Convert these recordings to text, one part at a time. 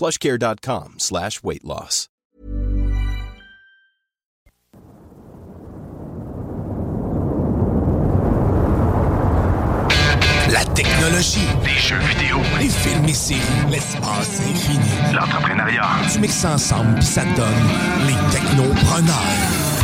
plushcare.com slash weight loss. La technologie, Des jeux vidéo, les films et séries, l'espace infini. l'entrepreneuriat. Tu mixes ça ensemble puis ça donne les technopreneurs.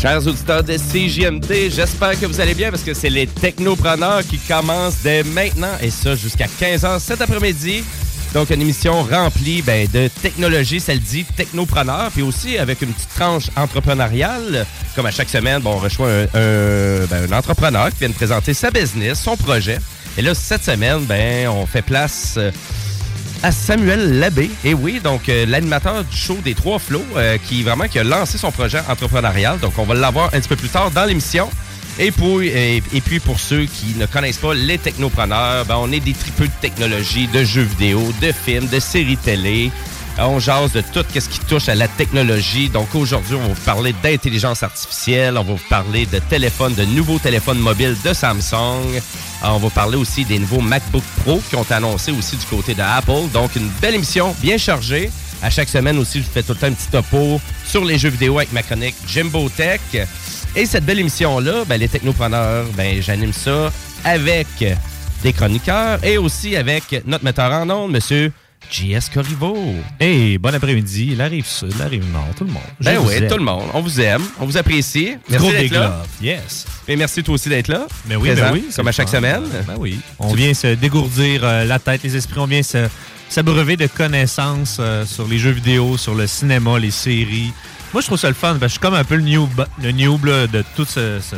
Chers auditeurs de CJMD, j'espère que vous allez bien parce que c'est les technopreneurs qui commencent dès maintenant et ça jusqu'à 15h cet après-midi. Donc, une émission remplie ben, de technologie, ça le dit, technopreneur, puis aussi avec une petite tranche entrepreneuriale. Comme à chaque semaine, bon, on reçoit un, ben, un entrepreneur qui vient de présenter sa business, son projet. Et là, cette semaine, ben, on fait place euh, à Samuel Labbé. Et oui, donc euh, l'animateur du show des Trois Flots, euh, qui vraiment qui a lancé son projet entrepreneurial. Donc on va l'avoir un petit peu plus tard dans l'émission. Et, et, et puis pour ceux qui ne connaissent pas les technopreneurs, ben, on est des tripeux de technologie, de jeux vidéo, de films, de séries télé. On jase de tout ce qui touche à la technologie. Donc aujourd'hui, on va vous parler d'intelligence artificielle, on va vous parler de téléphones, de nouveaux téléphones mobiles de Samsung. Euh, On va parler aussi des nouveaux MacBook Pro qui ont été annoncés aussi du côté de Apple. Donc une belle émission bien chargée. À chaque semaine aussi, je fais tout le temps un petit topo sur les jeux vidéo avec ma chronique Jimbo Tech. Et cette belle émission-là, ben, les technopreneurs, ben, j'anime ça avec des chroniqueurs et aussi avec notre metteur en ondes, monsieur JS Corriveau. Hey, bon après-midi. La rive sud, la rive nord, tout le monde. Je Ben oui, tout le monde. On vous aime, on vous apprécie. Merci d'être là. Yes. Et merci toi aussi d'être là. Mais oui, Présent, ben oui. Comme à chaque fun. semaine. Ben oui. On vient se dégourdir euh, la tête, les esprits. On vient se- s'abreuver de connaissances euh, sur les jeux vidéo, sur le cinéma, les séries. Moi, je trouve ça le fun. parce que je suis comme un peu le noob, le noob là, de tout ce, ce-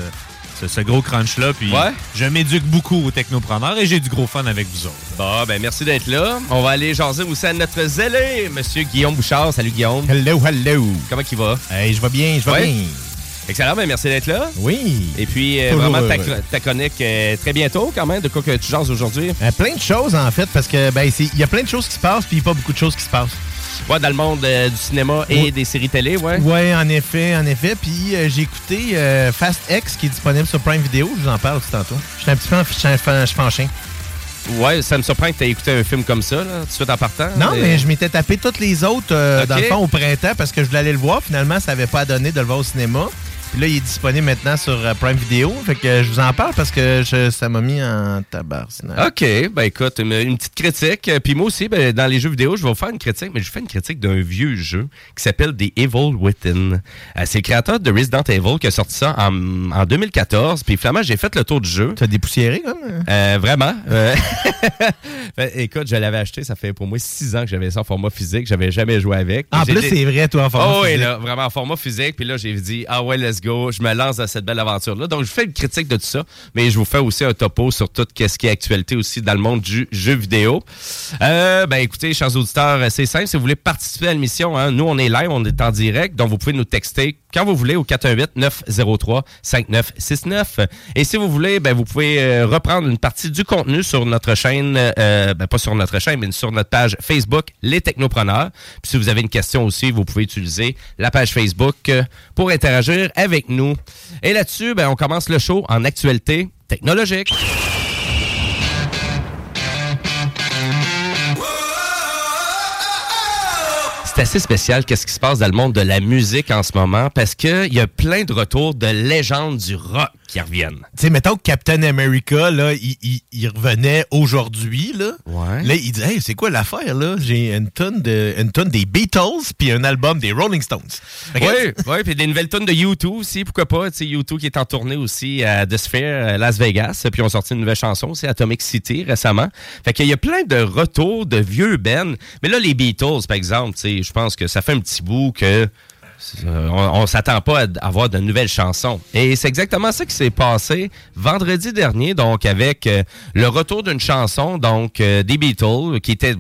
ce- ce gros crunch-là. Puis Ouais. je m'éduque beaucoup aux technopreneurs et j'ai du gros fun avec vous autres. Bon, ben merci d'être là. On va aller jaser aussi à notre zélé, monsieur Guillaume Bouchard. Salut Guillaume. Hello, hello. Comment il va? Hey, je vais bien, je vais Ouais. bien. Excellent, ben merci d'être là. Oui. Et puis, euh, vraiment, ta, ta chronique euh, très bientôt quand même. De quoi que tu jases aujourd'hui? Euh, plein de choses, en fait, parce que ben c'est- il y a plein de choses qui se passent, puis pas beaucoup de choses qui se passent. Ouais, dans le monde euh, du cinéma et Ouais. des séries télé, ouais. Ouais, en effet, en effet. Puis euh, j'ai écouté euh, Fast X, qui est disponible sur Prime Video. Je vous en parle tout tantôt. J'étais un petit peu en ch- ch- ch- penché. Ouais, ça me surprend que tu aies écouté un film comme ça, là, tout de suite en partant. Non, Et- mais je m'étais tapé toutes les autres, dans le fond, au printemps, parce que je voulais aller le voir. Finalement, ça n'avait pas donné de le voir au cinéma. Puis là, il est disponible maintenant sur euh, Prime Video. Fait que je vous en parle parce que je- ça m'a mis en tabac. OK, ben écoute, une, une petite critique. Euh, Puis moi aussi, ben, dans les jeux vidéo, je vais vous faire une critique, mais je fais une critique d'un vieux jeu qui s'appelle The Evil Within. Euh, c'est le créateur de Resident Evil qui a sorti ça en, en 2014. Puis finalement, j'ai fait le tour du jeu. Tu as dépoussiéré, comme? hein? Euh, vraiment. Euh, ben, écoute, je l'avais acheté, ça fait pour moi six ans que j'avais ça en format physique. J'avais jamais joué avec. En plus, c'est vrai, toi, en format Oh oui, physique. là, vraiment en format physique. Puis là, j'ai dit, ah ouais, let's Je me lance dans cette belle aventure-là. Donc, je fais une critique de tout ça, mais je vous fais aussi un topo sur tout ce qui est actualité aussi dans le monde du jeu vidéo. Euh, ben, écoutez, chers auditeurs, c'est simple. Si vous voulez participer à l'émission, hein, nous, on est live, on est en direct. Donc, vous pouvez nous texter quand vous voulez au 418-903-5969. Et si vous voulez, ben, vous pouvez euh, reprendre une partie du contenu sur notre chaîne, euh, ben, pas sur notre chaîne, mais sur notre page Facebook, Les Technopreneurs. Puis si vous avez une question aussi, vous pouvez utiliser la page Facebook euh, pour interagir avec nous. Et là-dessus, ben, on commence le show en actualité technologique. Assez spécial qu'est-ce qui se passe dans le monde de la musique en ce moment parce qu'il y a plein de retours de légendes du rock qui reviennent. Tu sais, mettons que Captain America, là, il, il- il revenait aujourd'hui, là. Ouais. Là, il dit, hey, c'est quoi l'affaire, là? J'ai une tonne, de, une tonne des Beatles puis un album des Rolling Stones. Fait que- Oui, oui, puis des nouvelles tonnes de U2 aussi, pourquoi pas? Tu sais, U2 qui est en tournée aussi à The Sphere, à Las Vegas, puis on sorti une nouvelle chanson aussi, Atomic City, récemment. Fait qu'il y a plein de retours de vieux Ben. Mais là, les Beatles, par exemple, tu sais, je pense que ça fait un petit bout que euh, on, on s'attend pas à avoir de nouvelles chansons. Et c'est exactement ça qui s'est passé vendredi dernier, donc avec euh, le retour d'une chanson, donc euh, des Beatles, qui était,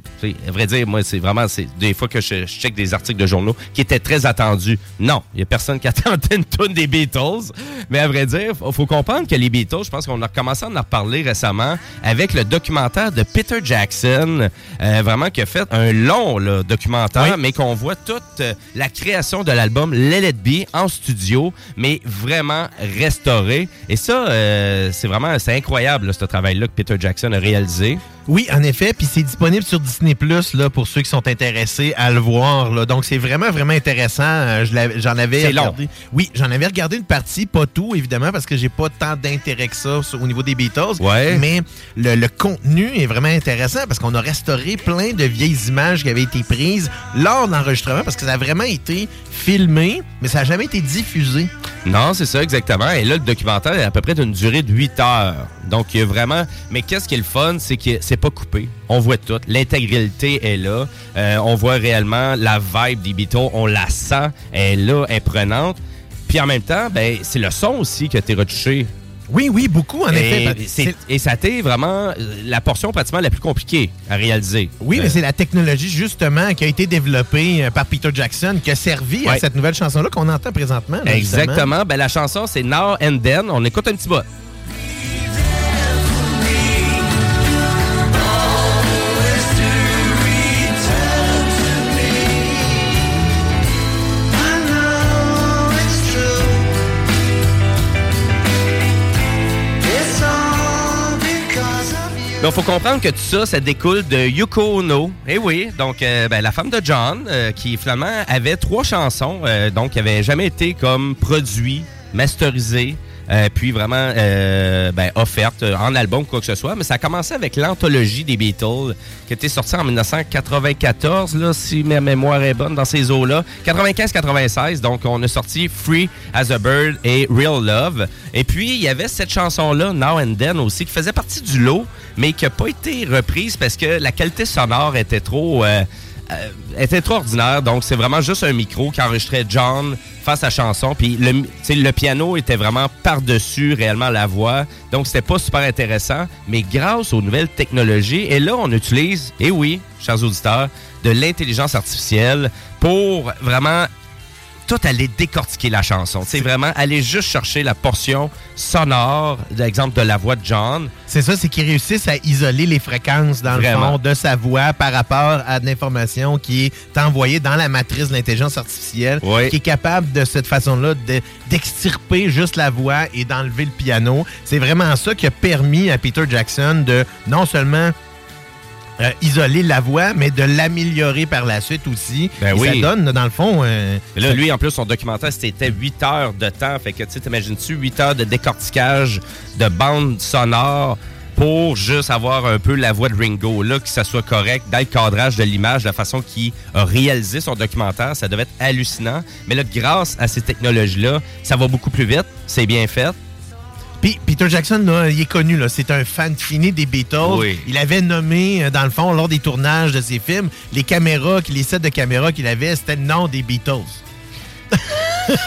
à vrai dire, moi, c'est vraiment, c'est des fois que je, je check des articles de journaux, qui étaient très attendus. Non, il y a personne qui attendait une tune des Beatles, mais à vrai dire, faut, faut comprendre que les Beatles, je pense qu'on a commencé à en reparler récemment avec le documentaire de Peter Jackson, euh, vraiment qui a fait un long là, documentaire, mais qu'on voit toute euh, la création de l'album Let It Be en studio, mais vraiment restauré. Et ça, euh, c'est vraiment c'est incroyable ce travail-là que Peter Jackson a réalisé. Oui, en effet, puis c'est disponible sur Disney Plus là pour ceux qui sont intéressés à le voir. Là. Donc c'est vraiment vraiment intéressant. Euh, je J'en avais C'est long. regardé. Oui, j'en avais regardé une partie, pas tout évidemment parce que j'ai pas tant d'intérêt que ça sur- au niveau des Beatles. Ouais. Mais le, le contenu est vraiment intéressant parce qu'on a restauré plein de vieilles images qui avaient été prises lors de l'enregistrement parce que ça a vraiment été filmé, mais ça n'a jamais été diffusé. Non, c'est ça, exactement. Et là, le documentaire est à peu près d'une durée de 8 heures. Donc, il y a vraiment... Mais qu'est-ce qui est le fun, c'est que c'est pas coupé. On voit tout. L'intégralité est là. Euh, on voit réellement la vibe des Beatles. On la sent. Elle est là, elle est prenante. Puis en même temps, ben, c'est le son aussi qui a été retouché. Oui, oui, beaucoup en effet. Et, ça a été vraiment euh, la portion pratiquement la plus compliquée à réaliser. Oui, Euh, mais c'est la technologie justement qui a été développée euh, par Peter Jackson qui a servi à cette nouvelle chanson-là qu'on entend présentement. là. Exactement. Ben, la chanson, c'est Now and Then. On écoute un petit bout. Il faut comprendre que tout ça, ça découle de Yoko Ono. Eh oui, donc euh, ben, la femme de John, euh, qui finalement avait trois chansons, euh, donc qui n'avaient jamais été comme produit, masterisé, euh, puis vraiment euh, ben, offerte euh, en album quoi que ce soit. Mais ça a commencé avec l'anthologie des Beatles, qui était sortie en 1994, là, si ma mémoire est bonne, dans ces eaux-là. 95-96, donc on a sorti Free as a Bird et Real Love. Et puis, il y avait cette chanson-là, Now and Then aussi, qui faisait partie du lot, mais qui n'a pas été reprise parce que la qualité sonore était trop... euh, était trop ordinaire, donc c'est vraiment juste un micro qui enregistrait John face à chanson, puis le, le piano était vraiment par-dessus réellement la voix, donc c'était pas super intéressant, mais grâce aux nouvelles technologies, et là on utilise, et oui, chers auditeurs, de l'intelligence artificielle pour vraiment tout aller décortiquer la chanson. C'est vraiment aller juste chercher la portion sonore, d'exemple de la voix de John, C'est ça, c'est qu'ils réussissent à isoler les fréquences dans le fond de sa voix par rapport à de l'information qui est envoyée dans la matrice de l'intelligence artificielle, Oui. qui est capable de cette façon-là de- d'extirper juste la voix et d'enlever le piano. C'est vraiment ça qui a permis à Peter Jackson de non seulement euh, isoler la voix, mais de l'améliorer par la suite aussi. Ben Et oui. Ça donne, dans le fond... euh, là, lui, en plus, son documentaire, c'était 8 heures de temps. Fait que, tu sais, t'imagines-tu 8 heures de décortiquage de bande sonore pour juste avoir un peu la voix de Ringo, là, que ça soit correct, dans le cadrage de l'image, la façon qu'il a réalisé son documentaire, ça devait être hallucinant. Mais là, grâce à ces technologies-là, ça va beaucoup plus vite, c'est bien fait. Puis Peter Jackson, là, il est connu, là, c'est un fan fini des Beatles. Oui. Il avait nommé, euh, dans le fond, lors des tournages de ses films, les caméras, les sets de caméras qu'il avait, c'était le nom des Beatles.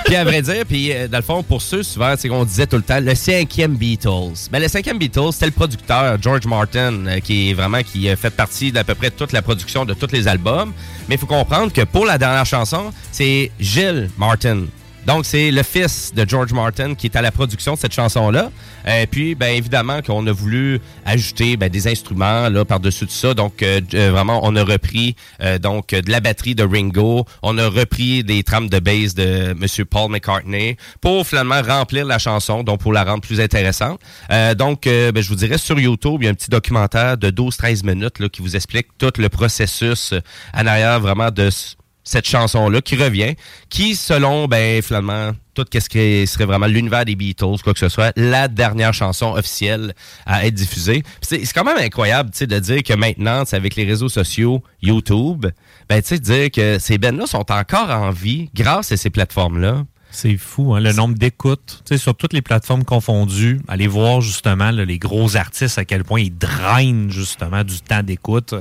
Puis à vrai dire, puis euh, dans le fond, pour ceux souvent, c'est qu'on disait tout le temps, le cinquième Beatles. Ben, le cinquième Beatles, c'était le producteur George Martin, euh, qui est vraiment qui a fait partie d'à peu près toute la production de tous les albums. Mais il faut comprendre que pour la dernière chanson, c'est Gilles Martin Donc, c'est le fils de George Martin qui est à la production de cette chanson-là. Et puis, ben évidemment qu'on a voulu ajouter ben, des instruments là par-dessus tout ça. Donc, euh, euh, vraiment, on a repris euh, donc de la batterie de Ringo. On a repris des trames de bass de Monsieur Paul McCartney pour finalement remplir la chanson, donc pour la rendre plus intéressante. Euh, donc, euh, ben, je vous dirais, sur YouTube, il y a un petit documentaire de 12-13 minutes là, qui vous explique tout le processus euh, en arrière vraiment de cette chanson-là qui revient, qui, selon, ben, finalement, tout ce qui serait vraiment l'univers des Beatles, quoi que ce soit, la dernière chanson officielle à être diffusée. C'est quand même incroyable, tu sais, de dire que maintenant, avec les réseaux sociaux, YouTube, ben, tu sais, dire que ces bands-là sont encore en vie grâce à ces plateformes-là. C'est fou, hein, le nombre d'écoutes. Sur toutes les plateformes confondues, allez voir justement les gros artistes, à quel point ils drainent justement du temps d'écoute.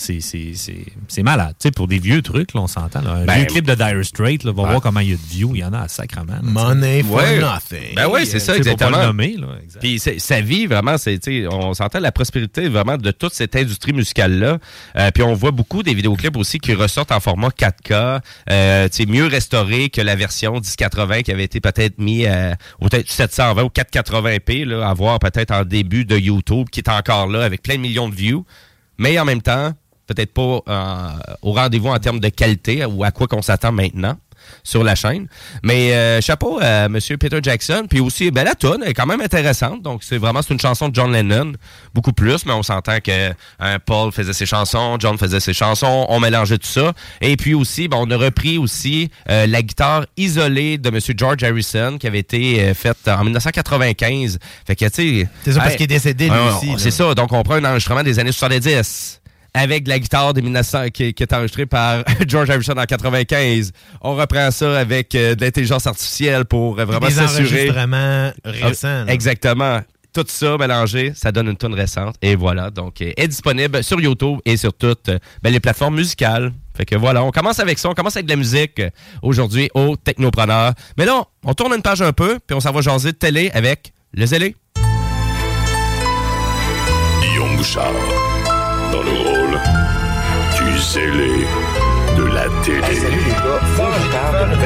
C'est, c'est, c'est, c'est malade. Tu sais, pour des vieux trucs, là, on s'entend. Un Ben, vieux clip de Dire Straits, là, va ouais. voir comment il y a de views. Il y en a à là, sais. Money for Ouais. nothing. Ben oui, c'est ça, pour pas exactement. le nommer, là, exact. Puis sa vie, vraiment, c'est, on s'entend la prospérité vraiment de toute cette industrie musicale-là. Euh, puis on voit beaucoup des vidéoclips aussi qui ressortent en format 4K, euh, tu sais, mieux restauré que la version 1080 qui avait été peut-être mis à peut-être 720 ou 480p, là, à voir peut-être en début de YouTube, qui est encore là avec plein de millions de views. Mais en même temps, peut-être pas euh, au rendez-vous en termes de qualité ou à quoi qu'on s'attend maintenant sur la chaîne. Mais euh, chapeau à M. Peter Jackson. Puis aussi, ben, la tune est quand même intéressante. Donc, c'est vraiment c'est une chanson de John Lennon. Beaucoup plus, mais on s'entend que hein, Paul faisait ses chansons, John faisait ses chansons, on mélangeait tout ça. Et puis aussi, ben, on a repris aussi euh, la guitare isolée de M. George Harrison qui avait été euh, faite en 1995. Fait que, tu sais... C'est ça, parce hey, qu'il est décédé, lui aussi. C'est ça. Donc, on prend un enregistrement des années 70 avec la guitare de 1900 qui, qui est enregistrée par George Harrison en 95. On reprend ça avec euh, de l'intelligence artificielle pour euh, vraiment Des s'assurer. enregistrements récents. là. Exactement. Tout ça mélangé, ça donne une tune récente. Et voilà, donc, euh, est disponible sur YouTube et sur toutes euh, ben, les plateformes musicales. Fait que voilà, on commence avec ça, on commence avec de la musique euh, aujourd'hui au Technopreneur. Mais là, on tourne une page un peu, puis on s'en va jaser de télé avec le zélé. Guillaume Bouchard, dans le rôle du zélé de la télé. salut les gars, je de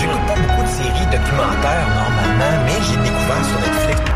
J'écoute pas beaucoup de séries documentaires normalement, mais j'ai découvert sur Netflix.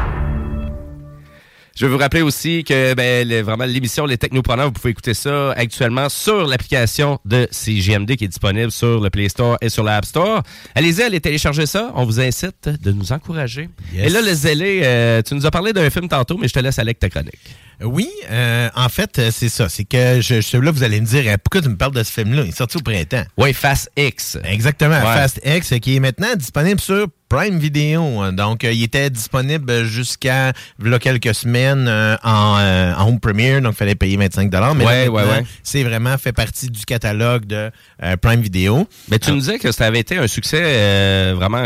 Je veux vous rappeler aussi que ben, vraiment l'émission Les Technopreneurs, vous pouvez écouter ça actuellement sur l'application de CGMD qui est disponible sur le Play Store et sur l'App Store. Allez-y, allez télécharger ça. On vous incite de nous encourager. Yes. Et là, le zélé, euh, tu nous as parlé d'un film tantôt, mais je te laisse avec ta chronique. Oui, euh, en fait, euh, c'est ça. C'est que je, je- là, vous allez me dire, euh, pourquoi tu me parles de ce film-là? Il est sorti au printemps. Oui, Fast X. Exactement, Ouais. Fast X, qui est maintenant disponible sur Prime Video. Donc, euh, il était disponible jusqu'à là, quelques semaines euh, en, euh, en home premiere, donc il fallait payer 25 Mais là, Ouais, c'est vraiment fait partie du catalogue de Prime Video. Mais tu nous disais que ça avait été un succès euh, vraiment.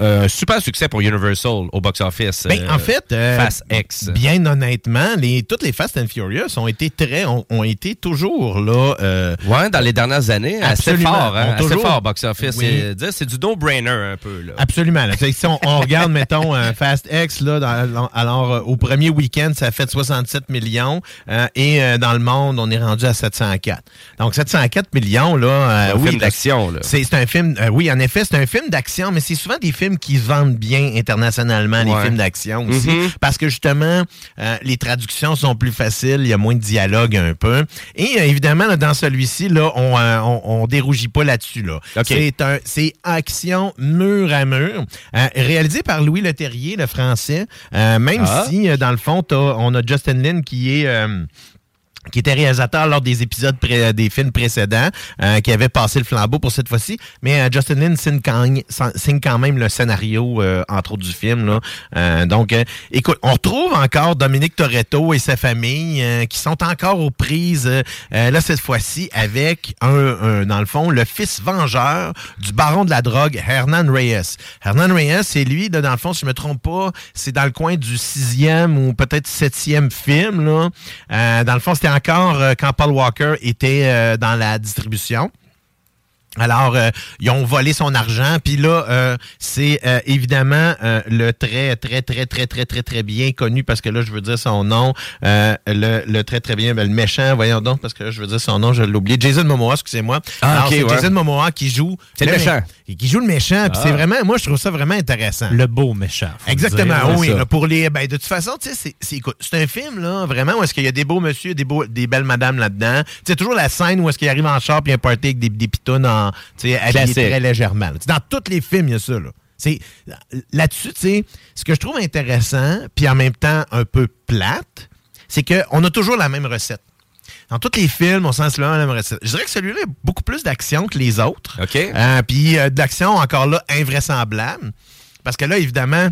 Euh, super succès pour Universal au box-office. Ben, euh, en fait, euh, Fast X. bien honnêtement, les, toutes les Fast and Furious ont été très, ont, ont été toujours là. euh, Ouais, dans les dernières années, assez fort, hein, assez toujours- fort box-office. Oui. C'est- du no-brainer un peu. Là. Absolument. là. Si on, on regarde, mettons, euh, Fast X, là, dans- alors euh, au premier week-end, ça a fait 67 millions euh, et euh, dans le monde, on est rendu à 704. Donc 704 millions, là, euh, Un oui, film d'action. C'est un film, euh, oui, en effet, c'est un film d'action, mais c'est souvent des films qui se vendent bien internationalement, les films d'action aussi, Mhm. parce que justement, euh, les traductions sont plus faciles, il y a moins de dialogue un peu. Et euh, évidemment, là, dans celui-ci, là, on, euh, on, on dérougit pas là-dessus. Là. OK. C'est un, c'est action mur à mur, euh, réalisé par Louis Leterrier, le français. euh, même Ah. si, euh, dans le fond, on a Justin Lin qui est euh, qui était réalisateur lors des épisodes pré- des films précédents, euh, qui avait passé le flambeau pour cette fois-ci. Mais euh, Justin Lin signe quand, signe quand même le scénario, euh, entre autres, du film. Là. Euh, donc, euh, écoute, on retrouve encore Dominique Toretto et sa famille euh, qui sont encore aux prises, euh, euh, là, cette fois-ci, avec, un, un- dans le fond, le fils vengeur du baron de la drogue, Hernan Reyes. Hernan Reyes, c'est lui, là, dans le fond, si je me trompe pas, c'est dans le coin du sixième ou peut-être septième film. Là. Euh, dans le fond, c'était encore euh, quand Paul Walker était euh, dans la distribution. Alors, euh, ils ont volé son argent. Puis là, euh, c'est euh, évidemment le très, très, très, très, très, très, très bien connu, parce que là, je veux dire son nom. le, le très, très bien, ben, le méchant, voyons donc, parce que là, je veux dire son nom, je l'ai oublié. Jason Momoa, excusez-moi. Ah, Alors, c'est ouais. Jason Momoa qui joue... C'est le méchant. mé- Qui joue le méchant. Ah. c'est vraiment... Moi, je trouve ça vraiment intéressant. Le beau méchant. Exactement, dire. oui. là, pour les, ben, de toute façon, tu sais, c'est- c'est c'est un film, là, vraiment, où est-ce qu'il y a des beaux monsieur, des, beaux, des belles madames là-dedans. Tu sais, toujours la scène où est-ce qu'il arrive en char puis il y a un party avec des, des pitounes en, très légèrement. là. Dans tous les films, il y a ça, là. C'est, là-dessus, tu sais, ce que je trouve intéressant, puis en même temps un peu plate, c'est qu'on a toujours la même recette. Dans tous les films, on sent la même recette. Je dirais que celui-là a beaucoup plus d'action que les autres. OK. Euh, Puis euh, d'action, encore là, invraisemblable. Parce que là, évidemment,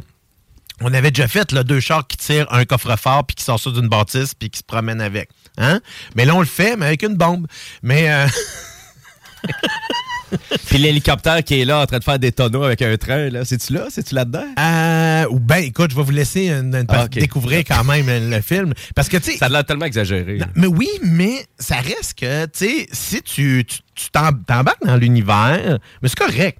on avait déjà fait là, deux chars qui tirent un coffre-fort puis qui sortent ça d'une bâtisse puis qui se promènent avec. Hein? Mais là, on le fait, mais avec une bombe. Mais euh, Puis l'hélicoptère qui est là en train de faire des tonneaux avec un train, là. C'est-tu là? C'est-tu là-dedans? euh, ou ben, écoute, je vais vous laisser une- une- Ah, découvrir quand même le film. Parce que, tu sais, Ça a l'air tellement exagéré. Non, mais oui, mais ça reste que, tu sais, si tu tu- tu t'em- t'embarques dans l'univers, mais c'est correct.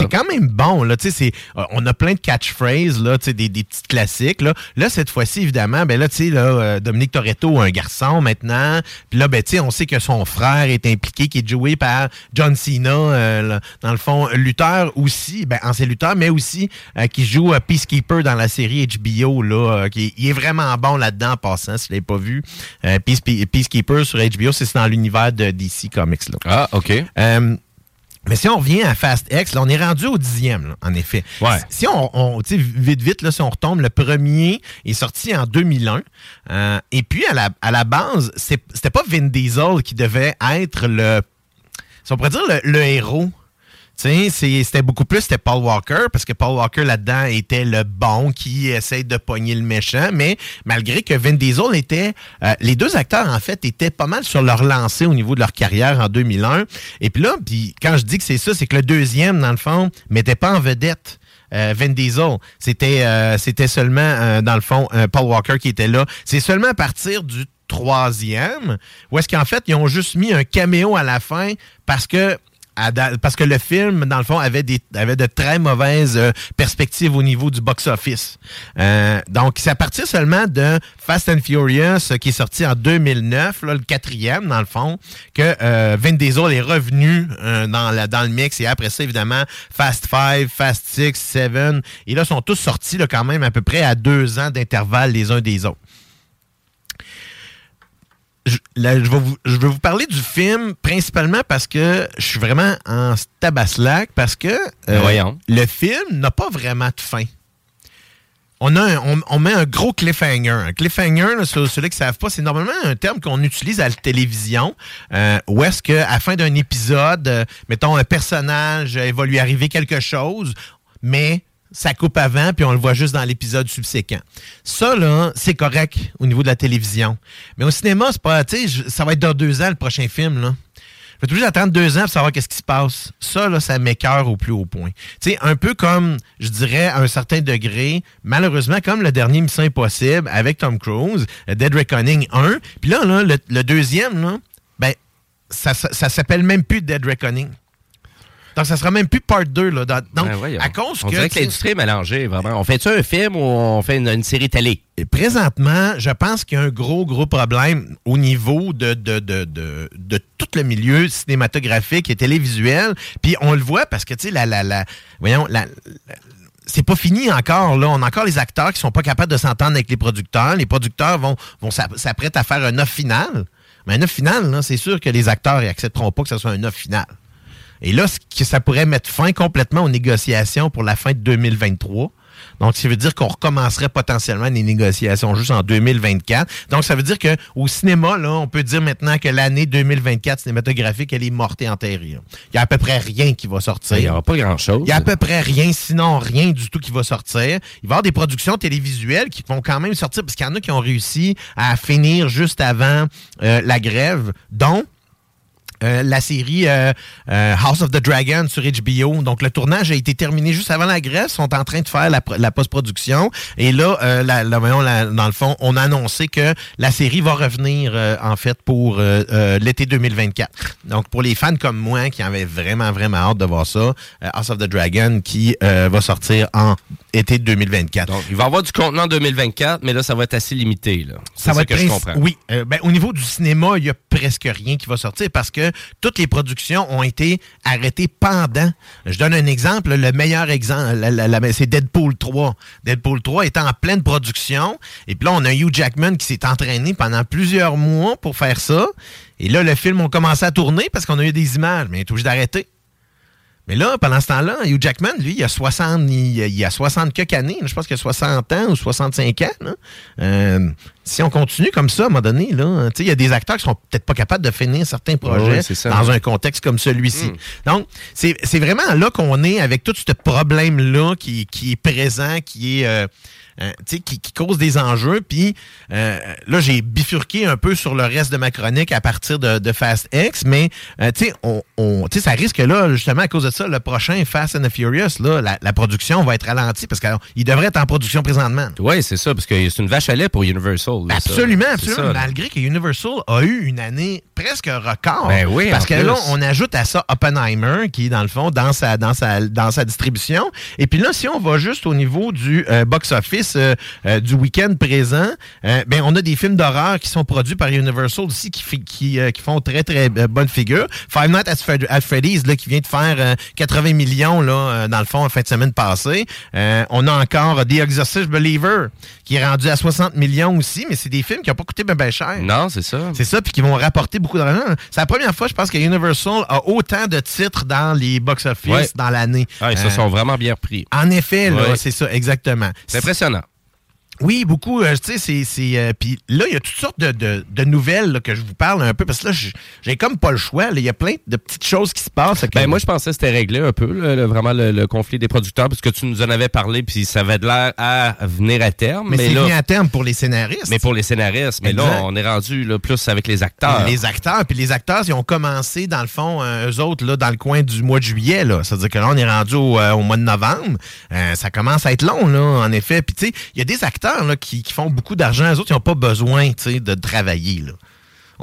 C'est quand même bon, là. Tu sais, c'est- euh, on a plein de catchphrases, là, tu sais, des, des petits classiques, là. Là, cette fois-ci, évidemment, ben là, tu sais, là, euh, Dominique Toretto, un garçon maintenant. Puis là, ben, tu sais, on sait que son frère est impliqué, qui est joué par John Cena, euh, là, dans le fond, lutteur aussi, ben, ancien lutteur, mais aussi euh, qui joue euh, Peacekeeper dans la série HBO, là, qui il est vraiment bon là-dedans en passant, si vous l'avez pas vu. Peace- Peacekeeper sur HBO, c'est dans l'univers de DC Comics, là. Ah, OK. Euh, mais si on revient à Fast X, là, on est rendu au dixième, là, en effet. Ouais. Si on, on tu sais, vite, vite, là, si on retombe, le premier est sorti en 2001. euh, et puis, à la, à la base, c'était pas Vin Diesel qui devait être le, si on pourrait dire, le, le héros. C'était beaucoup plus, c'était Paul Walker, parce que Paul Walker là-dedans était le bon qui essaye de pogner le méchant, mais malgré que Vin Diesel était, euh, les deux acteurs en fait étaient pas mal sur leur lancée au niveau de leur carrière en 2001. Et puis là, puis quand je dis que c'est ça, c'est que le deuxième, dans le fond, mettait pas en vedette. euh, Vin Diesel. C'était euh, c'était seulement, euh, dans le fond, euh, Paul Walker qui était là. C'est seulement à partir du troisième, où est-ce qu'en fait, ils ont juste mis un caméo à la fin parce que parce que le film, dans le fond, avait, des, avait de très mauvaises euh, perspectives au niveau du box-office. Euh, donc, c'est à partir seulement de Fast and Furious, euh, qui est sorti en 2009, là, le quatrième, dans le fond, que euh, Vin Diesel est revenu euh, dans, la, dans le mix. Et après ça, évidemment, Fast 5, Fast 6, 7. Et là, sont tous sortis là, quand même à peu près à deux ans d'intervalle les uns des autres je, là, je, vais vous, je vais vous parler du film principalement parce que je suis vraiment en tabaslac parce que euh, Voyons. le film n'a pas vraiment de fin. On, a un- on, on met un gros cliffhanger. Un cliffhanger, là, ceux qui ne savent pas, c'est normalement un terme qu'on utilise à la télévision. Euh, où est-ce qu'à la fin d'un épisode, euh, mettons, un personnage, euh, il va lui arriver quelque chose, mais ça coupe avant, puis on le voit juste dans l'épisode subséquent. Ça, là, c'est correct au niveau de la télévision. Mais au cinéma, c'est pas, tu ça va être dans deux ans le prochain film, là. Je vais toujours attendre deux ans pour savoir qu'est-ce qui se passe. Ça, là, ça m'écœure au plus haut point. Tu sais, un peu comme, je dirais, à un certain degré, malheureusement, comme le dernier Mission Impossible avec Tom Cruise, Dead Reckoning 1. Puis là, là le, deuxième, là, ben, ça, ça, ça s'appelle même plus Dead Reckoning. Donc, ça sera même plus part 2, là. Dans- donc, Ben à cause on que... dirait que l'industrie est mélangée, vraiment. On fait-tu un film ou on fait une, une série télé? Et présentement, je pense qu'il y a un gros, gros problème au niveau de, de, de, de, de tout le milieu cinématographique et télévisuel. Puis on le voit parce que, tu sais, la, la, la, voyons, la, la- c'est pas fini encore, là. On a encore les acteurs qui sont pas capables de s'entendre avec les producteurs. Les producteurs vont, vont s'app- s'apprêter à faire un offre final. Mais un offre final, c'est sûr que les acteurs n'accepteront pas que ce soit un offre final. Et là, que ça pourrait mettre fin complètement aux négociations pour la fin de 2023. Donc, ça veut dire qu'on recommencerait potentiellement les négociations juste en 2024. Donc, ça veut dire qu'au cinéma, là, on peut dire maintenant que l'année 2024 cinématographique, elle est morte et enterrée. Il y a à peu près rien qui va sortir. Il n'y aura pas grand-chose. Il y a à peu près rien, sinon rien du tout qui va sortir. Il va y avoir des productions télévisuelles qui vont quand même sortir, parce qu'il y en a qui ont réussi à finir juste avant euh, la grève, dont euh, la série euh, euh, House of the Dragon sur HBO. Donc, le tournage a été terminé juste avant la grève. Ils sont en train de faire la, pro- la post-production. Et là, la- la- voyons, dans le fond, on a annoncé que la série va revenir, en fait, pour l'été 2024. Donc, pour les fans comme moi qui avaient vraiment, vraiment hâte de voir ça, House of the Dragon qui va sortir en été 2024. Donc, il va y avoir du contenu en 2024, mais là, ça va être assez limité. Là. Ça va être que je comprends. Oui. Ben, au niveau du cinéma, il y a presque rien qui va sortir parce que toutes les productions ont été arrêtées pendant. Je donne un exemple. Le meilleur exemple, c'est Deadpool 3. Deadpool 3 est en pleine production. Et puis là, on a Hugh Jackman qui s'est entraîné pendant plusieurs mois pour faire ça. Et là, le film a commencé à tourner parce qu'on a eu des images, mais il est obligé d'arrêter. Mais là, pendant ce temps-là, Hugh Jackman, lui, il a 60, il, il a 60 quelques années. Je pense qu'il a 60 ans ou 65 ans. là. Euh, si on continue comme ça, à un moment donné, là, tu sais, il y a des acteurs qui sont peut-être pas capables de finir certains projets ça. dans un contexte comme celui-ci. Donc, c'est c'est vraiment là qu'on est avec tout ce problème-là qui, qui est présent, qui est... euh, euh, qui, qui cause des enjeux. Puis euh, là, j'ai bifurqué un peu sur le reste de ma chronique à partir de, de Fast X, mais euh, tu sais, on, on- tu sais, ça risque là, justement, à cause de ça, le prochain Fast and the Furious, là, la, la production va être ralentie parce qu'il devrait être en production présentement. Oui, c'est ça, parce que c'est une vache à lait pour Universal. là. Absolument, ça. Malgré que Universal a eu une année presque record. Ben oui, Parce que là, on ajoute à ça Oppenheimer, qui est dans le fond dans sa, dans sa, dans sa distribution. Et puis là, si on va juste au niveau du euh, box-office euh, euh, du week-end présent, euh, ben on a des films d'horreur qui sont produits par Universal aussi qui, fi- qui, qui font très, très bonne figure. Five Nights at, Fred- at Freddy's, là, qui vient de faire euh, 80 millions, là, dans le fond, en fin de semaine passée. On a encore The Exorcist Believer, qui est rendu à 60 millions aussi, mais c'est des films qui n'ont pas coûté bien ben cher. Non, c'est ça. C'est ça, puis qui vont rapporter beaucoup d'argent. C'est la première fois, je pense, que Universal a autant de titres dans les box-office Ouais. dans l'année. Ils se sont vraiment bien repris. En effet, Ouais. c'est ça, exactement. C'est impressionnant. Oui, beaucoup. euh, tu sais, c'est. euh, Puis là, il y a toutes sortes de, de- de nouvelles là, que je vous parle un peu, parce que là, j'ai comme pas le choix. Il y a plein de petites choses qui se passent. Ben, moi, je pensais que c'était réglé un peu, là, le- vraiment le, le conflit des producteurs, parce que tu nous en avais parlé, puis ça avait de l'air à venir à terme. mais Mais, c'est venu à terme pour les scénaristes. mais pour les scénaristes. Mais Exact. là, on est rendu là, plus avec les acteurs. Les acteurs, puis les acteurs, ils ont commencé, dans le fond, euh, eux autres, là, dans le coin du mois de juillet. Là. C'est-à-dire que là, on est rendu au, euh, au mois de novembre. Ça commence à être long, là, en effet. Puis, tu sais, il y a des acteurs qui, font beaucoup d'argent. Eux autres, ils n'ont pas besoin, de travailler, là.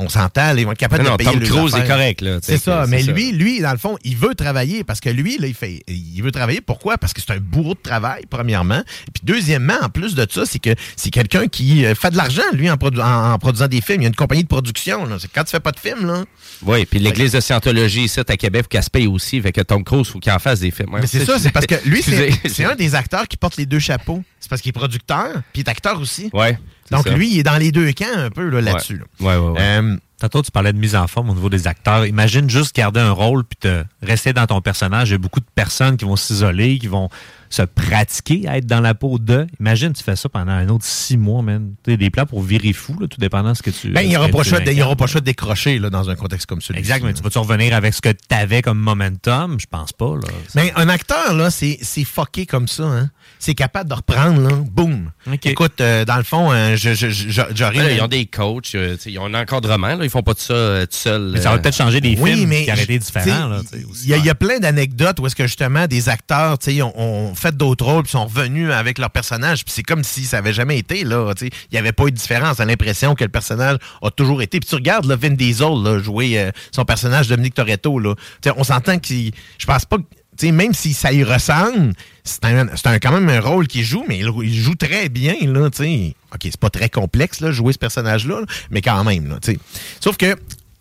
On s'entend, ils vont être capables Non, de payer Tom Cruise est correct, C'est ça. Mais ça. lui, lui, dans le fond, il veut travailler parce que lui, là, il fait, il veut travailler. Pourquoi? Parce que c'est un bourreau de travail, premièrement. Et puis, deuxièmement, en plus de ça, c'est que c'est quelqu'un qui euh, fait de l'argent, lui, en, produ- en- en produisant des films. Il y a une compagnie de production, là. C'est quand tu fais pas de film, là. Oui, puis l'église de Scientologie ici à Québec, paye aussi. Fait que Tom Cruise, faut qu'il en fasse des films. Mais c'est ça, c'est parce que lui, c'est un des acteurs qui porte les deux chapeaux. C'est parce qu'il est producteur, puis il est acteur aussi. Ouais. Donc ça. lui, il est dans les deux camps un peu là, là-dessus. là. Ouais, ouais, ouais. Euh, Tantôt, tu parlais de mise en forme au niveau des acteurs. Imagine juste garder un rôle puis te rester dans ton personnage. Il y a beaucoup de personnes qui vont s'isoler, qui vont se pratiquer à être dans la peau de. Imagine, tu fais ça pendant un autre six mois, man. Tu sais, des plans pour virer fou, là, tout dépendant de ce que tu. ben, il n'y aura, pas choix de- il y aura incarnes. pas choix de décrocher là, dans un contexte comme celui-ci. Exact, mais tu vas-tu revenir avec ce que tu avais comme momentum? Je pense pas, là. Mais un acteur, là, c'est c'est fucké comme ça. Hein? C'est capable de reprendre, là, boum. Écoute, euh, dans le fond, euh, je- je- je- ils ont des coachs, euh, ils ont un encadrement, là, ils font pas de ça euh, tout seuls. Mais ça va peut-être changer des Oui, films mais qui auraient été différents, là. tu sais, aussi. Il y, a- il y a plein d'anecdotes où est-ce que justement des acteurs, tu sais, ont, ont fait d'autres rôles puis sont revenus avec leur personnage. Puis c'est comme si ça avait jamais été là. tu sais. Il n'y avait pas eu de différence. A l'impression que le personnage a toujours été. Puis tu regardes là, Vin Diesel là, jouer euh, son personnage Dominique Toretto là. Tu sais, on s'entend qu'il, je pense pas. que- tu sais, même si ça y ressemble, c'est un, un- quand même un rôle qu'il joue, mais il, joue très bien, là, tu sais. OK, c'est pas très complexe, là, jouer ce personnage-là, là, mais quand même, là, tu sais. Sauf que,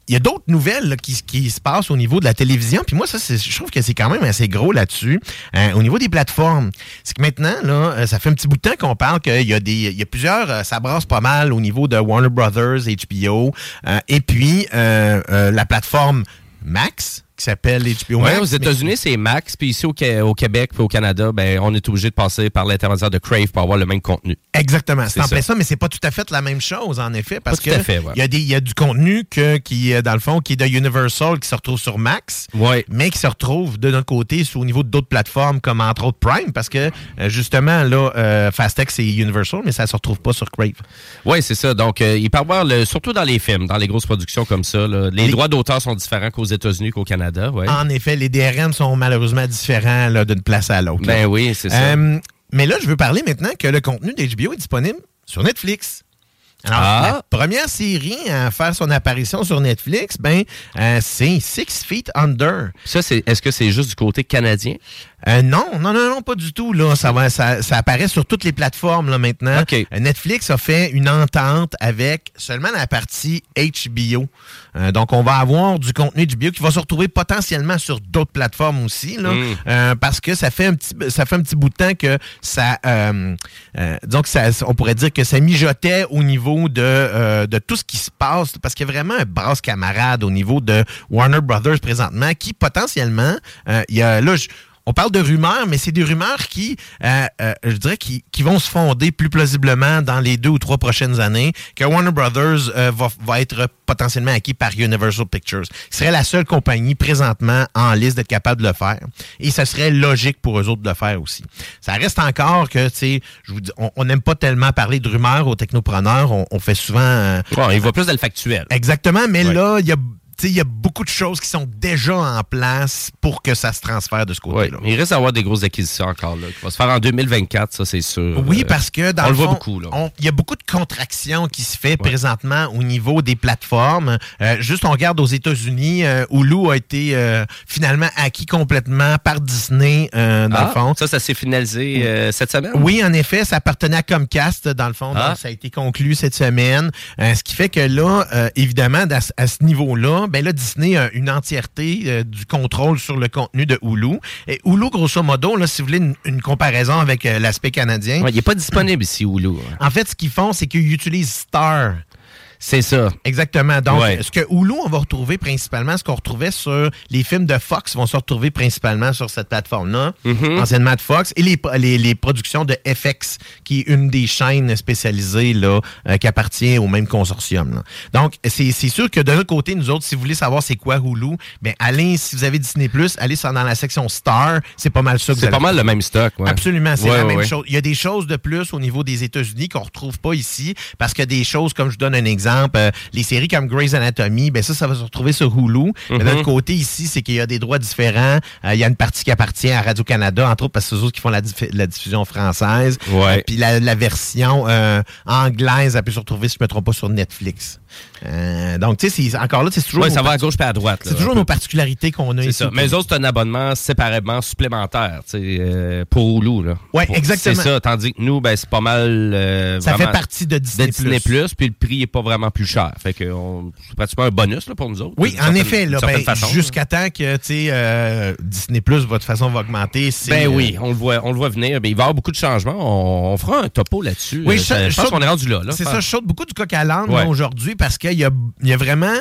il y a d'autres nouvelles là, qui, qui se passent au niveau de la télévision. Puis moi, ça, je trouve que c'est quand même assez gros là-dessus. Euh, au niveau des plateformes, c'est que maintenant, là, euh, ça fait un petit bout de temps qu'on parle qu'il y a des, il y a plusieurs, euh, ça brasse pas mal au niveau de Warner Brothers, HBO, euh, et puis euh, euh, la plateforme Max. Qui s'appelle HBO Ouais, Max. aux mais- États-Unis, c'est Max. Puis ici, au, Qué- au Québec puis au Canada, ben, on est obligé de passer par l'intermédiaire de Crave pour avoir le même contenu. Exactement, c'est en ça. ça, mais c'est pas tout à fait la même chose, en effet, parce fait, ouais. il y, a des- y a du contenu que, qui, euh, dans le fond, qui est de Universal, qui se retrouve sur Max, Ouais. mais qui se retrouve de notre côté au niveau d'autres plateformes, comme entre autres Prime, parce que, euh, justement, là, euh, Fastex, c'est Universal, mais ça se retrouve pas sur Crave. Oui, c'est ça. Donc, euh, il peut y avoir, le, surtout dans les films, dans les grosses productions comme ça, là, les, Les- droits d'auteur sont différents qu'aux États-Unis qu'au Canada. En effet, les DRM sont malheureusement différents d'une place à l'autre. là. Ben oui, c'est ça. Euh, mais là, je veux parler maintenant que le contenu d'HBO est disponible sur Netflix. Alors, Ah. la première série à faire son apparition sur Netflix, ben, euh, c'est Six Feet Under. Ça, c'est, est-ce que c'est juste du côté canadien? Euh, non, non, non, non, pas du tout. Là. Ça, va, ça, ça apparaît sur toutes les plateformes là, maintenant. Euh, Netflix a fait une entente avec seulement la partie HBO. Euh, donc, on va avoir du contenu HBO qui va se retrouver potentiellement sur d'autres plateformes aussi. Là, Mm. euh, parce que ça fait, un petit, ça fait un petit bout de temps que ça... Euh, donc, ça, on pourrait dire que ça mijotait au niveau de, de tout ce qui se passe. Parce qu'il y a vraiment un brasse camarade au niveau de Warner Brothers présentement qui, potentiellement, il y a... Là, je- on parle de rumeurs, mais c'est des rumeurs qui, euh, euh, je dirais, qui, qui vont se fonder plus plausiblement dans les deux ou trois prochaines années, que Warner Brothers euh, va, va être potentiellement acquis par Universal Pictures. Ce serait la seule compagnie présentement en liste d'être capable de le faire. Et ça serait logique pour eux autres de le faire aussi. Ça reste encore que, tu sais, je vous dis, on n'aime pas tellement parler de rumeurs aux technopreneurs. On, on fait souvent... euh, Ouais, il va plus dans le factuel. Exactement, mais Ouais. là, il y a... Il y a beaucoup de choses qui sont déjà en place pour que ça se transfère de ce côté-là. mais il risque d'avoir des grosses acquisitions encore, là, qui va se faire en 2024, ça, c'est sûr. Oui, Euh, parce que dans on le fond, voit beaucoup, Il y a beaucoup de contraction qui se fait présentement au niveau des plateformes. Euh, juste, on regarde aux États-Unis, euh, Hulu a été euh, finalement acquis complètement par Disney, dans Ah, le fond. Ça, ça s'est finalisé cette semaine? Oui, en effet, ça appartenait à Comcast, dans le fond. Ah. donc ça a été conclu cette semaine. Ce qui fait que là, évidemment, à ce niveau-là, ben là, Disney a une entièreté euh, du contrôle sur le contenu de Hulu. Et Hulu, grosso modo, là, si vous voulez une, une comparaison avec euh, l'aspect canadien, Ouais, il n'est pas disponible ici, Hulu. en fait, ce qu'ils font, c'est qu'ils utilisent Star. C'est ça. Exactement. Donc, Ouais. ce que Hulu, on va retrouver principalement, ce qu'on retrouvait sur les films de Fox, vont se retrouver principalement sur cette plateforme-là, Mm-hmm. anciennement de Fox, et les, les, les productions de FX, qui est une des chaînes spécialisées là, euh, qui appartient au même consortium. là. Donc, c'est sûr que de notre côté, nous autres, si vous voulez savoir c'est quoi Hulu, ben allez, si vous avez Disney+, allez dans la section Star, c'est pas mal ça que C'est pas mal le même stock. ouais. Absolument, c'est Ouais, la même chose. Il y a des choses de plus au niveau des États-Unis qu'on retrouve pas ici, parce que des choses, comme je donne un exemple, euh, les séries comme Grey's Anatomy, ben ça, ça va se retrouver sur Hulu. Mais d'un autre côté, ici, c'est qu'il y a des droits différents. Euh, il y a une partie qui appartient à Radio-Canada, entre autres parce que c'est eux autres qui font la, diffusion française. Ouais. Euh, Puis la, la version anglaise, elle peut se retrouver, si je ne me trompe pas, sur Netflix. Donc, tu sais, encore là, c'est toujours, Ouais, ça va à gauche puis à droite. c'est toujours peu. nos particularités qu'on a ici. ça. Mais eux autres, c'est un abonnement séparément supplémentaire pour Hulu. Là. Ouais, Pour- exactement. C'est ça. Tandis que nous, ben, c'est pas mal. Ça fait partie de Disney+. de Disney Plus, puis le prix est pas vraiment plus cher. Fait que c'est pratiquement un bonus là, pour nous autres. Oui, en effet, là, ben, façon. jusqu'à temps que euh, Disney Plus, votre façon va augmenter. Ben euh, oui, on le voit, on le voit venir. Ben, il va y avoir beaucoup de changements. On, on fera un topo là-dessus. Oui, Euh, je- je, je pense qu'on est rendu là. là. C'est ça, je saute beaucoup du coq à l'âne Ouais. là, aujourd'hui parce qu'il y a, y a vraiment.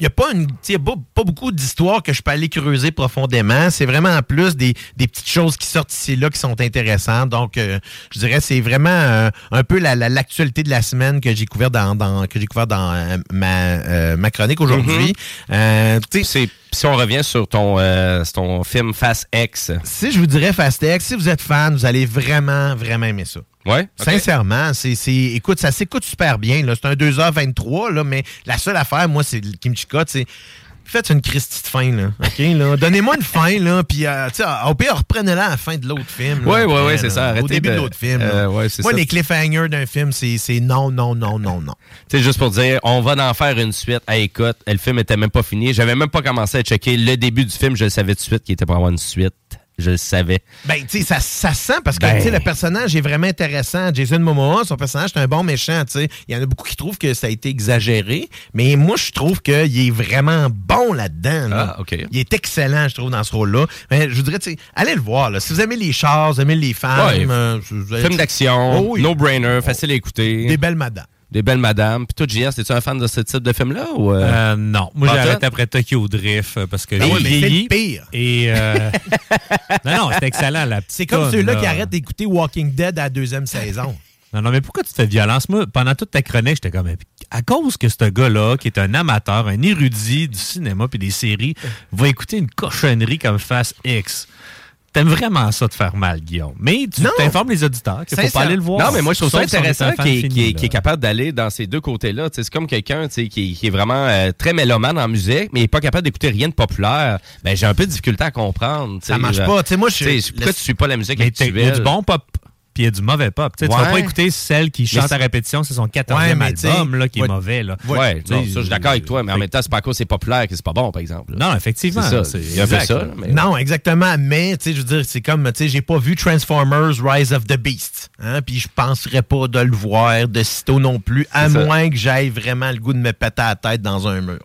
Il n'y a pas, une, pas, pas beaucoup d'histoires que je peux aller creuser profondément. C'est vraiment en plus des, des petites choses qui sortent ici et là qui sont intéressantes. Donc, euh, je dirais c'est vraiment euh, un peu la- la- l'actualité de la semaine que j'ai couvert dans, dans- que j'ai couvert dans euh, ma, ma chronique aujourd'hui. Mm-hmm. Si on revient sur ton, ton film Fast X. si je vous dirais Fastex, si vous êtes fan, vous allez vraiment, vraiment aimer ça. Ok. Sincèrement, c'est, écoute, ça s'écoute super bien. C'est un 2h23, là, mais la seule affaire, moi, c'est le Kimchi Cut, c'est. Faites une Christie de fin, là. OK, là? Donnez-moi une fin, là, puis, euh, tu sais, au pire, reprenez-la à la fin de l'autre film. ouais, après, ouais, c'est ça. Au début de, de- l'autre film. Euh, ouais, Moi, ça. les cliffhangers d'un film, c'est, non, non, non, non, non. C'est juste pour dire, on va en faire une suite. Ah, écoute, le film était même pas fini. J'avais même pas commencé à checker le début du film. Je le savais tout de suite qu'il était pour avoir une suite. Je le savais. Ben, tu sais, ça, ça sent parce que Ben. tu sais, le personnage est vraiment intéressant. Jason Momoa, son personnage, c'est un bon méchant. tu sais. Il y en a beaucoup qui trouvent que ça a été exagéré, mais moi, je trouve qu'il est vraiment bon là-dedans. là. Ah, OK. Il est excellent, je trouve, dans ce rôle-là. Mais je vous dirais, tu sais, allez le voir. Là. Si vous aimez les chars, vous aimez les femmes, Ouais. euh, vous avez- Film d'action, Oh oui. no-brainer, facile à écouter. des belles madames. Des belles madames. Puis toi, JS, es-tu un fan de ce type de film-là? Ou, euh? Euh, non, moi arrêté après Tokyo Drift euh, parce que Ah j'ai ouais, c'est vieilli. le pire. Et euh, non, non, c'est excellent la C'est comme ceux-là là. qui arrêtent d'écouter Walking Dead à la deuxième saison. Non, non, mais pourquoi tu te fais violence? Moi, pendant toute ta chronique, j'étais comme, à cause que ce gars-là, qui est un amateur, un érudit du cinéma puis des séries, va écouter une cochonnerie comme Fast X. T'aimes vraiment ça de faire mal, Guillaume. Mais tu t'informes les auditeurs qu'il faut pas aller le voir. Non, mais moi, je trouve ça est intéressant qu'il est, est- est capable d'aller dans ces deux côtés-là. C'est comme quelqu'un qui, qui est vraiment euh, très mélomane en musique, mais il n'est pas capable d'écouter rien de populaire. Ben, j'ai un peu de difficulté à comprendre. Ça marche euh, pas. Moi, je tu sais, suis. Pourquoi tu suis pas la musique Mais t'as- il y a actuelle? du bon pop, puis il y a du mauvais pop. Tu Tu Ouais. vas pas écouter celle qui chante à répétition, c'est son 14e Ouais, mais tu sais, album là, qui ouais. est mauvais. Là. Ouais, non, ça, je suis d'accord avec toi, mais en même temps, c'est pas à cause c'est populaire que c'est pas bon, par exemple. Non, effectivement. c'est ça. c'est Il y a un peu ça. mais- Non, exactement. Mais, tu sais, je veux dire, c'est comme, tu sais, j'ai pas vu Transformers Rise of the Beast. Hein, puis je penserais pas de le voir de sitôt non plus, à ça. moins que j'aille vraiment le goût de me péter la tête dans un mur.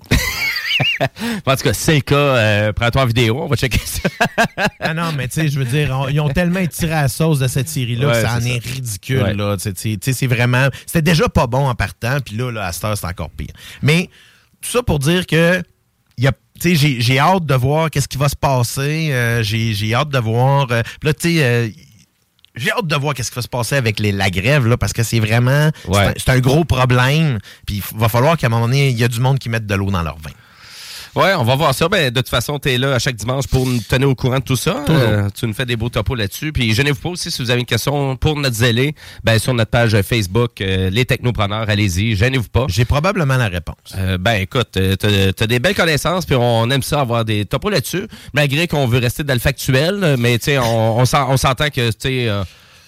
En tout cas, c'est le cas. euh, Prends-toi en vidéo, on va checker ça. ah non, mais tu sais, je veux dire, on- ils ont tellement étiré à la sauce de cette série-là Ouais, que ça en est ridicule. Ouais. là. Tu sais, c'est vraiment. C'était déjà pas bon en partant, puis là, là, à cette heure, c'est encore pire. Mais tout ça pour dire que. Y a, j'ai, hâte de voir qu'est-ce qui va se passer. euh, j'ai, hâte de voir. euh, là, tu sais, euh, j'ai hâte de voir qu'est-ce qui va se passer avec les- la grève, là, parce que c'est vraiment. c'est Ouais. un- C'est un, gros problème. Puis il va falloir qu'à un moment donné, il y a du monde qui mette de l'eau dans leur vin. Ouais, on va voir ça. Ben, de toute façon, tu es là à chaque dimanche pour nous tenir au courant de tout ça. Euh, tu nous fais des beaux topos là-dessus. Puis, gênez-vous pas aussi si vous avez une question pour notre zélé. Ben, sur notre page Facebook, euh, Les Technopreneurs, allez-y. Gênez-vous pas. J'ai probablement la réponse. Euh, ben, écoute, t'as t'as des belles connaissances, puis on aime ça avoir des topos là-dessus. Malgré qu'on veut rester dans le factuel, mais tu sais, on, on s'entend que, tu sais,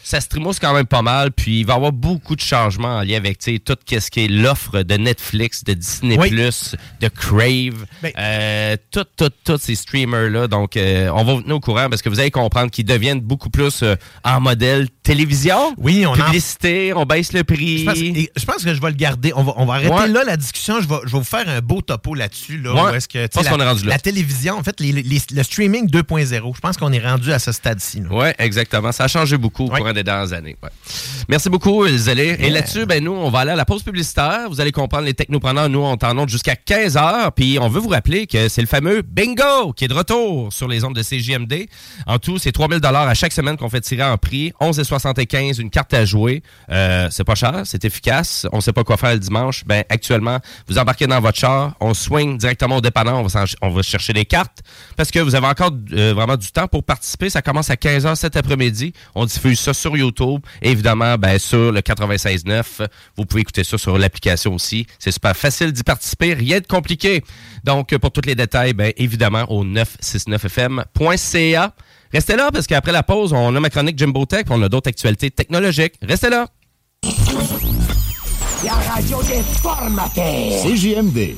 ça streamos quand même pas mal, puis il va y avoir beaucoup de changements en lien avec, tu sais, tout ce qui est l'offre de Netflix, de Disney+, Oui. de Crave, Ben- euh, tout, tout, tous ces streamers-là. Donc, euh, on va vous tenir au courant parce que vous allez comprendre qu'ils deviennent beaucoup plus euh, en modèle télévision. Oui, on en Publicité, on baisse le prix. Je pense, et je pense que je vais le garder. On va, on va arrêter Ouais. là la discussion. Je vais, je vais vous faire un beau topo là-dessus. Là, Ouais. est-ce que, Je pense la, qu'on est rendu là. La télévision, en fait, les- les- le streaming 2.0, je pense qu'on est rendu à ce stade-ci. Oui, exactement. Ça a changé beaucoup au Ouais. courant des dernières années. ouais. Merci beaucoup, Zélé. Et là-dessus, ben, nous, on va aller à la pause publicitaire. Vous allez comprendre, les technopreneurs, nous, on t'en jusqu'à 15 heures. Puis on veut vous rappeler que c'est le fameux bingo qui est de retour sur les ondes de CJMD. En tout, c'est 3000 à chaque semaine qu'on fait tirer en prix. 11,75 une carte à jouer. Euh, c'est pas cher, c'est efficace. On sait pas quoi faire le dimanche. Ben, actuellement, vous embarquez dans votre char, on swing directement au dépanneur, on va, s'en- on va chercher les cartes parce que vous avez encore euh, vraiment du temps pour participer. Ça commence à 15h cet après-midi. On diffuse ça sur YouTube. Et évidemment, ben, sur le 96.9. Vous pouvez écouter ça sur l'application aussi. C'est super facile d'y participer. Rien de compliqué. Donc, pour tous les détails, ben, évidemment, au 969fm.ca. Restez là parce qu'après la pause, on a ma chronique Jimbo Tech puis on a d'autres actualités technologiques. Restez là. La radio des formateurs. CJMD.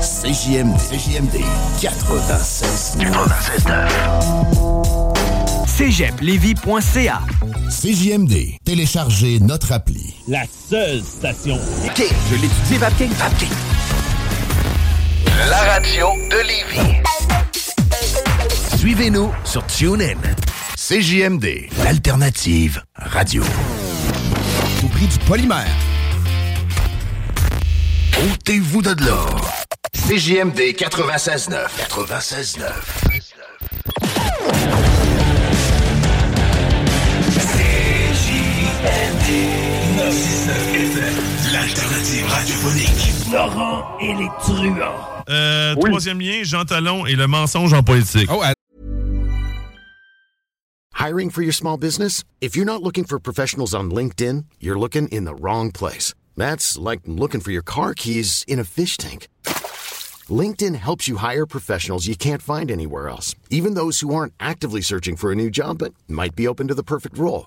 CJMD. CJMD 96. 96 cégeplevy.ca. CJMD. Téléchargez notre appli. La seule station. OK, je l'étudie, Vapking. Vapking. La radio de Lévis. Suivez-nous sur TuneIn. CJMD. L'alternative radio. Au prix du polymère. Ôtez-vous de là. CJMD 96.9. 96.9. L'alternative radiophonique. Laurent et les truands. Euh, Troisième lien, Jean Talon et le mensonge en politique. Oh, Hiring for your small business? If you're not looking for professionals on LinkedIn, you're looking in the wrong place. That's like looking for your car keys in a fish tank. LinkedIn helps you hire professionals you can't find anywhere else, even those who aren't actively searching for a new job but might be open to the perfect role.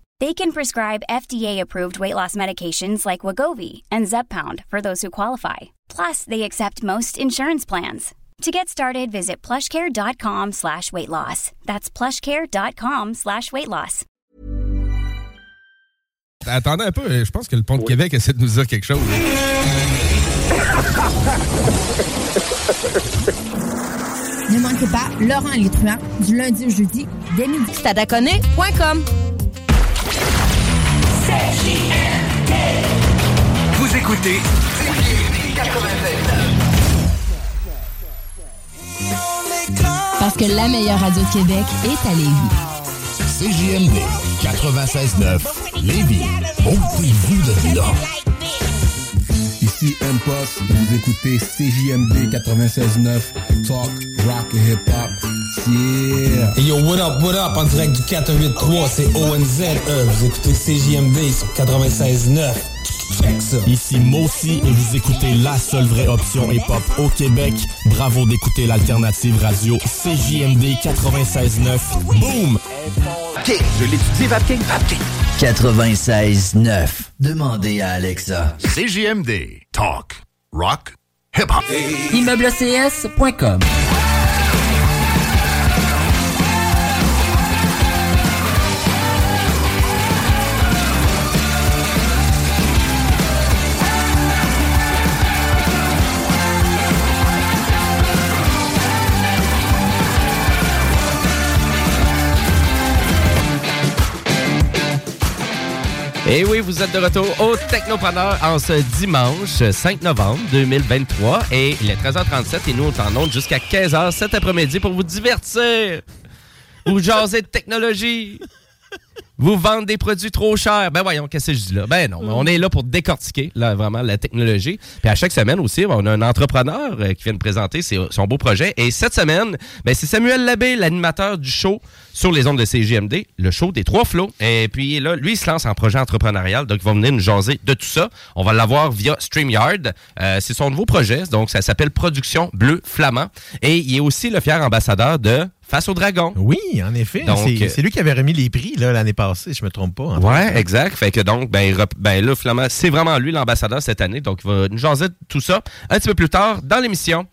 They can prescribe FDA-approved weight loss medications like Wagovi and Zepbound for those who qualify. Plus, they accept most insurance plans. To get started, visit plushcare.com slash weight loss. That's plushcare.com slash weight loss. Attendez un peu, euh, je pense que le Pont de Québec essaie de nous dire quelque chose. Ne manquez pas Laurent et les truands du lundi au jeudi dès midi. Stadaconé.com Vous écoutez Parce que la meilleure radio de Québec est à Lévis. CJMD 96.9 Lévis. Ôtez-vous de là. Ici M-Post, vous écoutez CJMD 96.9, Talk, Rock et Hip Hop. Yeah! Hey yo, what up, what up, en direct du 483, c'est ONZE, vous écoutez CJMD sur 96.9. Ici Mossy et vous écoutez la seule vraie option hip-hop au Québec. Bravo d'écouter l'alternative radio CJMD 96.9. Boom! OK, je l'étudie, Vapking. Vapking. 96.9. Demandez à Alexa. CJMD. Talk. Rock. Hip-hop. ImmeubleCS.com Et oui, vous êtes de retour au Technopreneur en ce dimanche 5 novembre 2023. Et il est 13h37 et nous, on t'en jusqu'à 15h cet après-midi pour vous divertir. Vous jaser de technologie. Vous vendre des produits trop chers. Ben voyons, qu'est-ce que je dis là? Ben non, on est là pour décortiquer là, vraiment la technologie. Puis à chaque semaine aussi, on a un entrepreneur euh, qui vient de présenter ses- son beau projet. Et cette semaine, ben, c'est Samuel Labbé, l'animateur du show sur les ondes de CGMD, le show des trois flots. Et puis là, lui, il se lance en projet entrepreneurial. Donc, il va venir nous jaser de tout ça. On va l'avoir via StreamYard. Euh, c'est son nouveau projet. Donc, ça s'appelle Production Bleu Flamand. Et il est aussi le fier ambassadeur de Face au Dragon. Oui, en effet. C'est euh, c'est lui qui avait remis les prix l'année passée, je me trompe pas. Ouais, exact. Fait que donc, ben, ben là, c'est vraiment lui l'ambassadeur cette année. Donc, il va nous jaser tout ça un petit peu plus tard dans l'émission.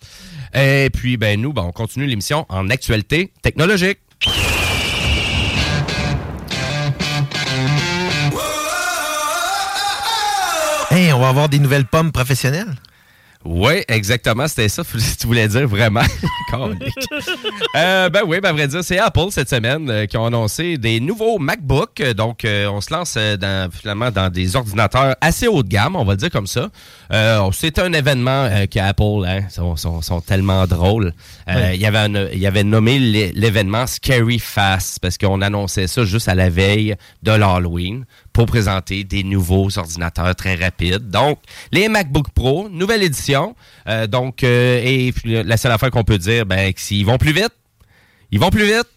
Et puis, ben, nous, ben, on continue l'émission en actualité technologique. Hey, on va avoir des nouvelles pommes professionnelles? Oui, exactement. C'était ça tu voulais dire vraiment. Euh, ben oui, ben à vrai dire, c'est Apple cette semaine euh, qui ont annoncé des nouveaux MacBooks. Euh, Donc, euh, on se lance dans, finalement dans des ordinateurs assez haut de gamme, on va le dire comme ça. C'est un événement qu'Apple hein, sont, sont- sont tellement drôles. Ouais. Il y avait un- il y avait nommé l'é- l'événement Scary Fast parce qu'on annonçait ça juste à la veille de l'Halloween pour présenter des nouveaux ordinateurs très rapides. Donc, les MacBook Pro, nouvelle édition. Euh, donc, euh, et puis, la seule affaire qu'on peut dire, ben, s'ils vont plus vite, ils vont plus vite,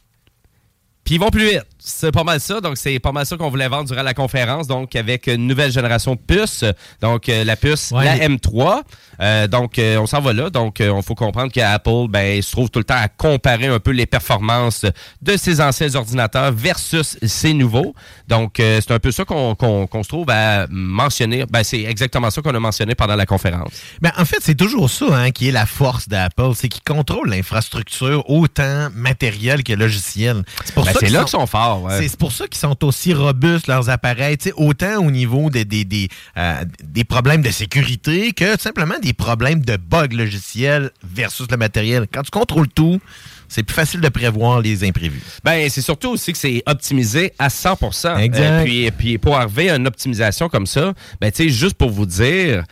puis ils vont plus vite. C'est pas mal ça. Donc, c'est pas mal ça qu'on voulait vendre durant la conférence. Donc, avec une nouvelle génération de puces. Donc, euh, la puce, Ouais, la les- M3. Euh, donc, euh, on s'en va là. Donc, il faut comprendre qu'Apple ben, se trouve tout le temps à comparer un peu les performances de ses anciens ordinateurs versus ses nouveaux. Donc, c'est un peu ça qu'on se trouve à mentionner. Ben, c'est exactement ça qu'on a mentionné pendant la conférence. Ben, en fait, c'est toujours ça hein, qui est la force d'Apple, c'est qu'ils contrôlent l'infrastructure autant matérielle que logicielle. C'est pour Ben, ça là qu'ils sont forts. Ouais. C'est pour ça qu'ils sont aussi robustes, leurs appareils, autant au niveau des, des, des, euh, des problèmes de sécurité que tout simplement des problèmes de bugs logiciels versus le matériel. Quand tu contrôles tout, c'est plus facile de prévoir les imprévus. Ben, c'est surtout aussi que c'est optimisé à 100% Exact. Euh, puis, puis pour arriver à une optimisation comme ça, ben, tu sais, juste pour vous dire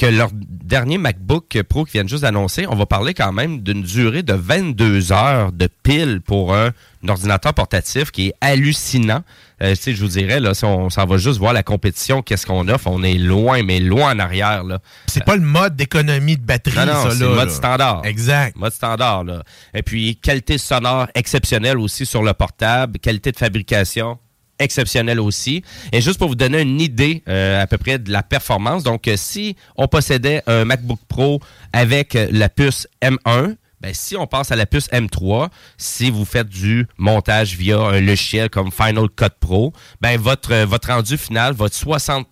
que leur dernier MacBook Pro qu'ils viennent juste d'annoncer, on va parler quand même d'une durée de 22 heures de pile pour un, un ordinateur portatif qui est hallucinant. Euh, tu sais, je vous dirais, là, si on s'en va juste voir la compétition, qu'est-ce qu'on offre, on est loin, mais loin en arrière, là. C'est pas le mode d'économie de batterie, Non, non, ça, c'est là. le mode là. standard. Exact. Mode standard, là. Et puis, qualité sonore exceptionnelle aussi sur le portable. Qualité de fabrication exceptionnelle aussi. Et juste pour vous donner une idée euh, à peu près de la performance, donc euh, si on possédait un MacBook Pro avec euh, la puce M1, Ben, si on passe à la puce M3, si vous faites du montage via un logiciel comme Final Cut Pro, ben votre, votre rendu final va être 60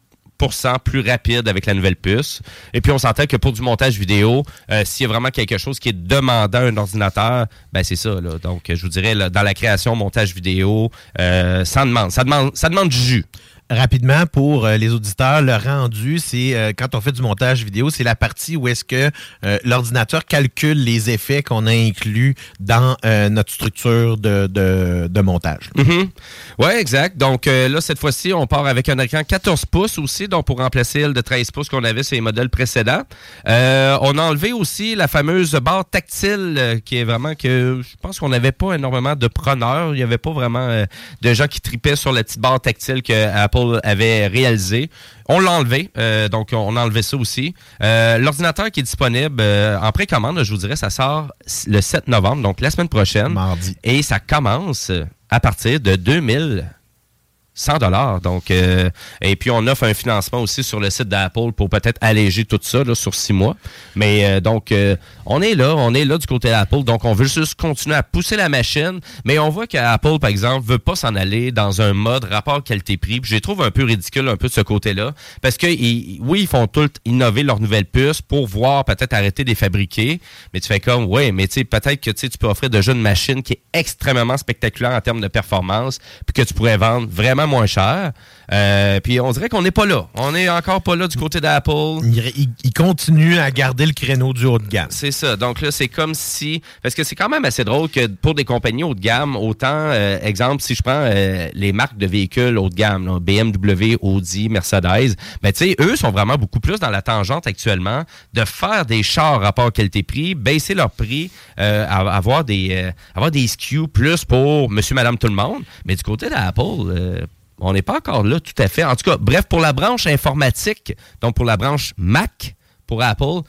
plus rapide avec la nouvelle puce. Et puis, on s'entend que pour du montage vidéo, euh, s'il y a vraiment quelque chose qui est demandant à un ordinateur, ben c'est ça. Donc, je vous dirais, dans la création, montage vidéo, euh, ça demande, ça demande, ça demande du jus. Rapidement, pour euh, les auditeurs, le rendu, c'est euh, quand on fait du montage vidéo, c'est la partie où est-ce que euh, l'ordinateur calcule les effets qu'on a inclus dans notre structure de, de, de montage. Mhm. Oui, exact. Donc là, cette fois-ci, on part avec un écran 14 pouces aussi, donc pour remplacer le de 13 pouces qu'on avait sur les modèles précédents. on a enlevé aussi la fameuse barre tactile qui est vraiment que je pense qu'on n'avait pas énormément de preneurs. Il n'y avait pas vraiment de gens qui tripaient sur la petite barre tactile que Apple avait réalisé. On l'a enlevé, euh, donc on a enlevé ça aussi. Euh, l'ordinateur qui est disponible euh, en précommande, je vous dirais, ça sort le 7 novembre, donc la semaine prochaine. Mardi. Et ça commence à partir de 2000. 100 dollars. Donc, euh, et puis on offre un financement aussi sur le site d'Apple pour peut-être alléger tout ça là, sur six mois. Mais euh, donc, euh, on est là, on est là du côté d'Apple. Donc, on veut juste continuer à pousser la machine. Mais on voit qu'Apple, par exemple, veut pas s'en aller dans un mode rapport qualité-prix. Je les trouve un peu ridicule un peu de ce côté-là. Parce que, oui, ils font tout innover leur nouvelle puce pour voir peut-être arrêter de les fabriquer. Mais tu fais comme, ouais, mais tu sais, peut-être que tu peux offrir déjà une machine qui est extrêmement spectaculaire en termes de performance, puis que tu pourrais vendre vraiment moins cher. Euh, puis on dirait qu'on n'est pas là. On n'est encore pas là du côté d'Apple. Il, il, continue à garder le créneau du haut de gamme. C'est ça. Donc là, c'est comme si... Parce que c'est quand même assez drôle que pour des compagnies haut de gamme, autant, euh, exemple, si je prends euh, les marques de véhicules haut de gamme, là, BMW, Audi, Mercedes, ben tu sais, eux sont vraiment beaucoup plus dans la tangente actuellement de faire des chars rapport qualité-prix, baisser leur prix, avoir des avoir des SKU plus pour monsieur, madame, tout le monde. Mais du côté d'Apple on n'est pas encore là tout à fait. En tout cas, bref, pour la branche informatique, donc pour la branche Mac, pour Apple,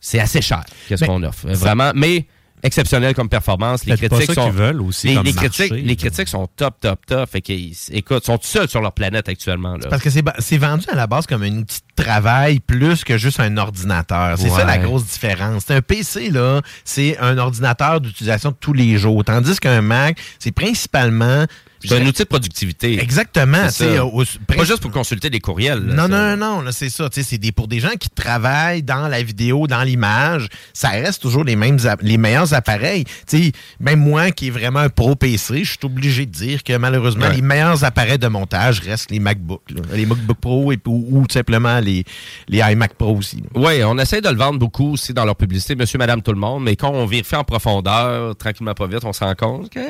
c'est assez cher. Qu'est-ce qu'on offre? Vraiment. Mais exceptionnel comme performance. Les critiques sont veulent aussi les, comme les marché, critiques, les critiques sont top, top, top. Fait qu'ils, écoute, sont seuls sur leur planète actuellement. Là. Parce que c'est, vendu à la base comme un outil de travail plus que juste un ordinateur. C'est ça la grosse différence. C'est un PC, là, c'est un ordinateur d'utilisation de tous les jours. Tandis qu'un Mac, c'est principalement. C'est un outil de productivité. Exactement. Au- Pas juste pour consulter des courriels. là, non, non, non, non, c'est ça. C'est des, pour des gens qui travaillent dans la vidéo, dans l'image, ça reste toujours les mêmes les meilleurs appareils. Tu sais, même moi qui est vraiment un pro PC, je suis obligé de dire que malheureusement, Ouais. les meilleurs appareils de montage restent les MacBooks. là. Les MacBook Pro et, ou, ou tout simplement les, les iMac Pro aussi. Oui, on essaie de le vendre beaucoup aussi dans leur publicité, monsieur, madame, tout le monde, mais quand on vérifie en profondeur, tranquillement pas vite, on se rend compte que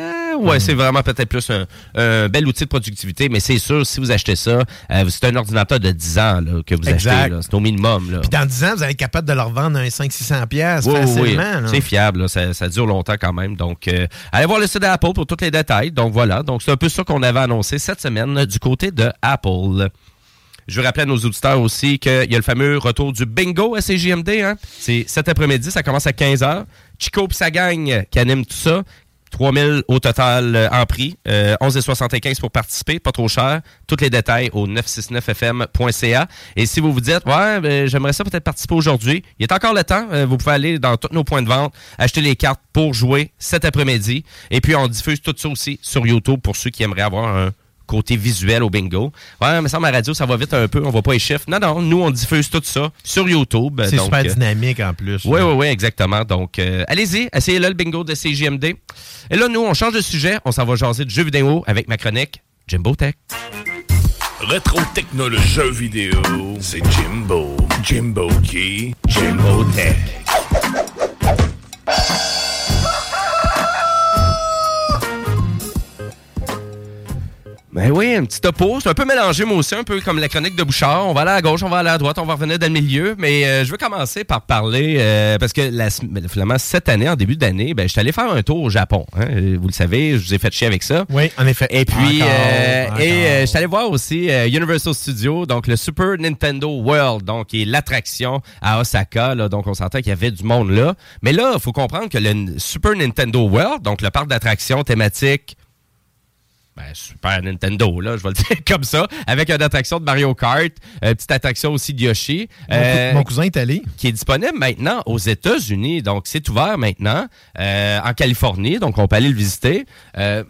ouais, Mm. c'est vraiment peut-être plus un, un bel outil de productivité, mais c'est sûr, si vous achetez ça, euh, c'est un ordinateur de 10 ans là, que vous Exact. achetez. C'est au minimum. Là. Puis dans 10 ans, vous allez être capable de leur vendre un 500-600$ piastres Oui, oui, oui. facilement. là. C'est fiable, là. ça, ça dure longtemps quand même. Donc, euh, allez voir le site d'Apple pour tous les détails. Donc voilà, donc c'est un peu ça qu'on avait annoncé cette semaine euh, du côté de Apple. Je veux rappeler à nos auditeurs aussi qu'il y a le fameux retour du bingo à CJMD. Hein? C'est cet après-midi, ça commence à 15h. Chico et sa gang qui anime tout ça. 3000 au total euh, en prix. Euh, 11,75 pour participer, pas trop cher. Tous les détails au 969fm.ca. Et si vous vous dites, ouais, ben, j'aimerais ça peut-être participer aujourd'hui, il est encore le temps. Euh, vous pouvez aller dans tous nos points de vente, acheter les cartes pour jouer cet après-midi. Et puis, on diffuse tout ça aussi sur YouTube pour ceux qui aimeraient avoir un côté visuel au bingo. Ouais, mais ça, ma radio, ça va vite un peu, on voit pas les chiffres. Non, non, nous, on diffuse tout ça sur YouTube. C'est super euh, dynamique en plus. oui, oui, oui, exactement. Donc, euh, allez-y, essayez-le, le bingo de CJMD. Et là, nous, on change de sujet. On s'en va jaser de jeux vidéo avec ma chronique Jimbo Tech. Rétro technologie jeux vidéo, c'est Jimbo. Jimbo qui? Jimbo Tech. Ben oui, un petit topo. C'est un peu mélangé, moi aussi, un peu comme la chronique de Bouchard. On va aller à gauche, on va aller à droite, on va revenir dans le milieu. Mais euh, je veux commencer par parler, euh, parce que la, sem- finalement, cette année, en début d'année, ben, je suis allé faire un tour au Japon. hein. Euh, Vous le savez, je vous ai fait chier avec ça. Oui, en effet. Et puis, Encore, euh, encore. et euh, je suis allé voir aussi euh, Universal Studios, donc le Super Nintendo World, donc qui est l'attraction à Osaka. Là, donc, on sentait qu'il y avait du monde là. Mais là, il faut comprendre que le Super Nintendo World, donc le parc d'attractions thématique ben, Super Nintendo, là, je vais le dire comme ça, avec une attraction de Mario Kart, une petite attraction aussi de Yoshi. Mon mon cousin est allé. Qui est disponible maintenant aux États-Unis. Donc, c'est ouvert maintenant euh, en Californie. Donc, on peut aller le visiter. Euh,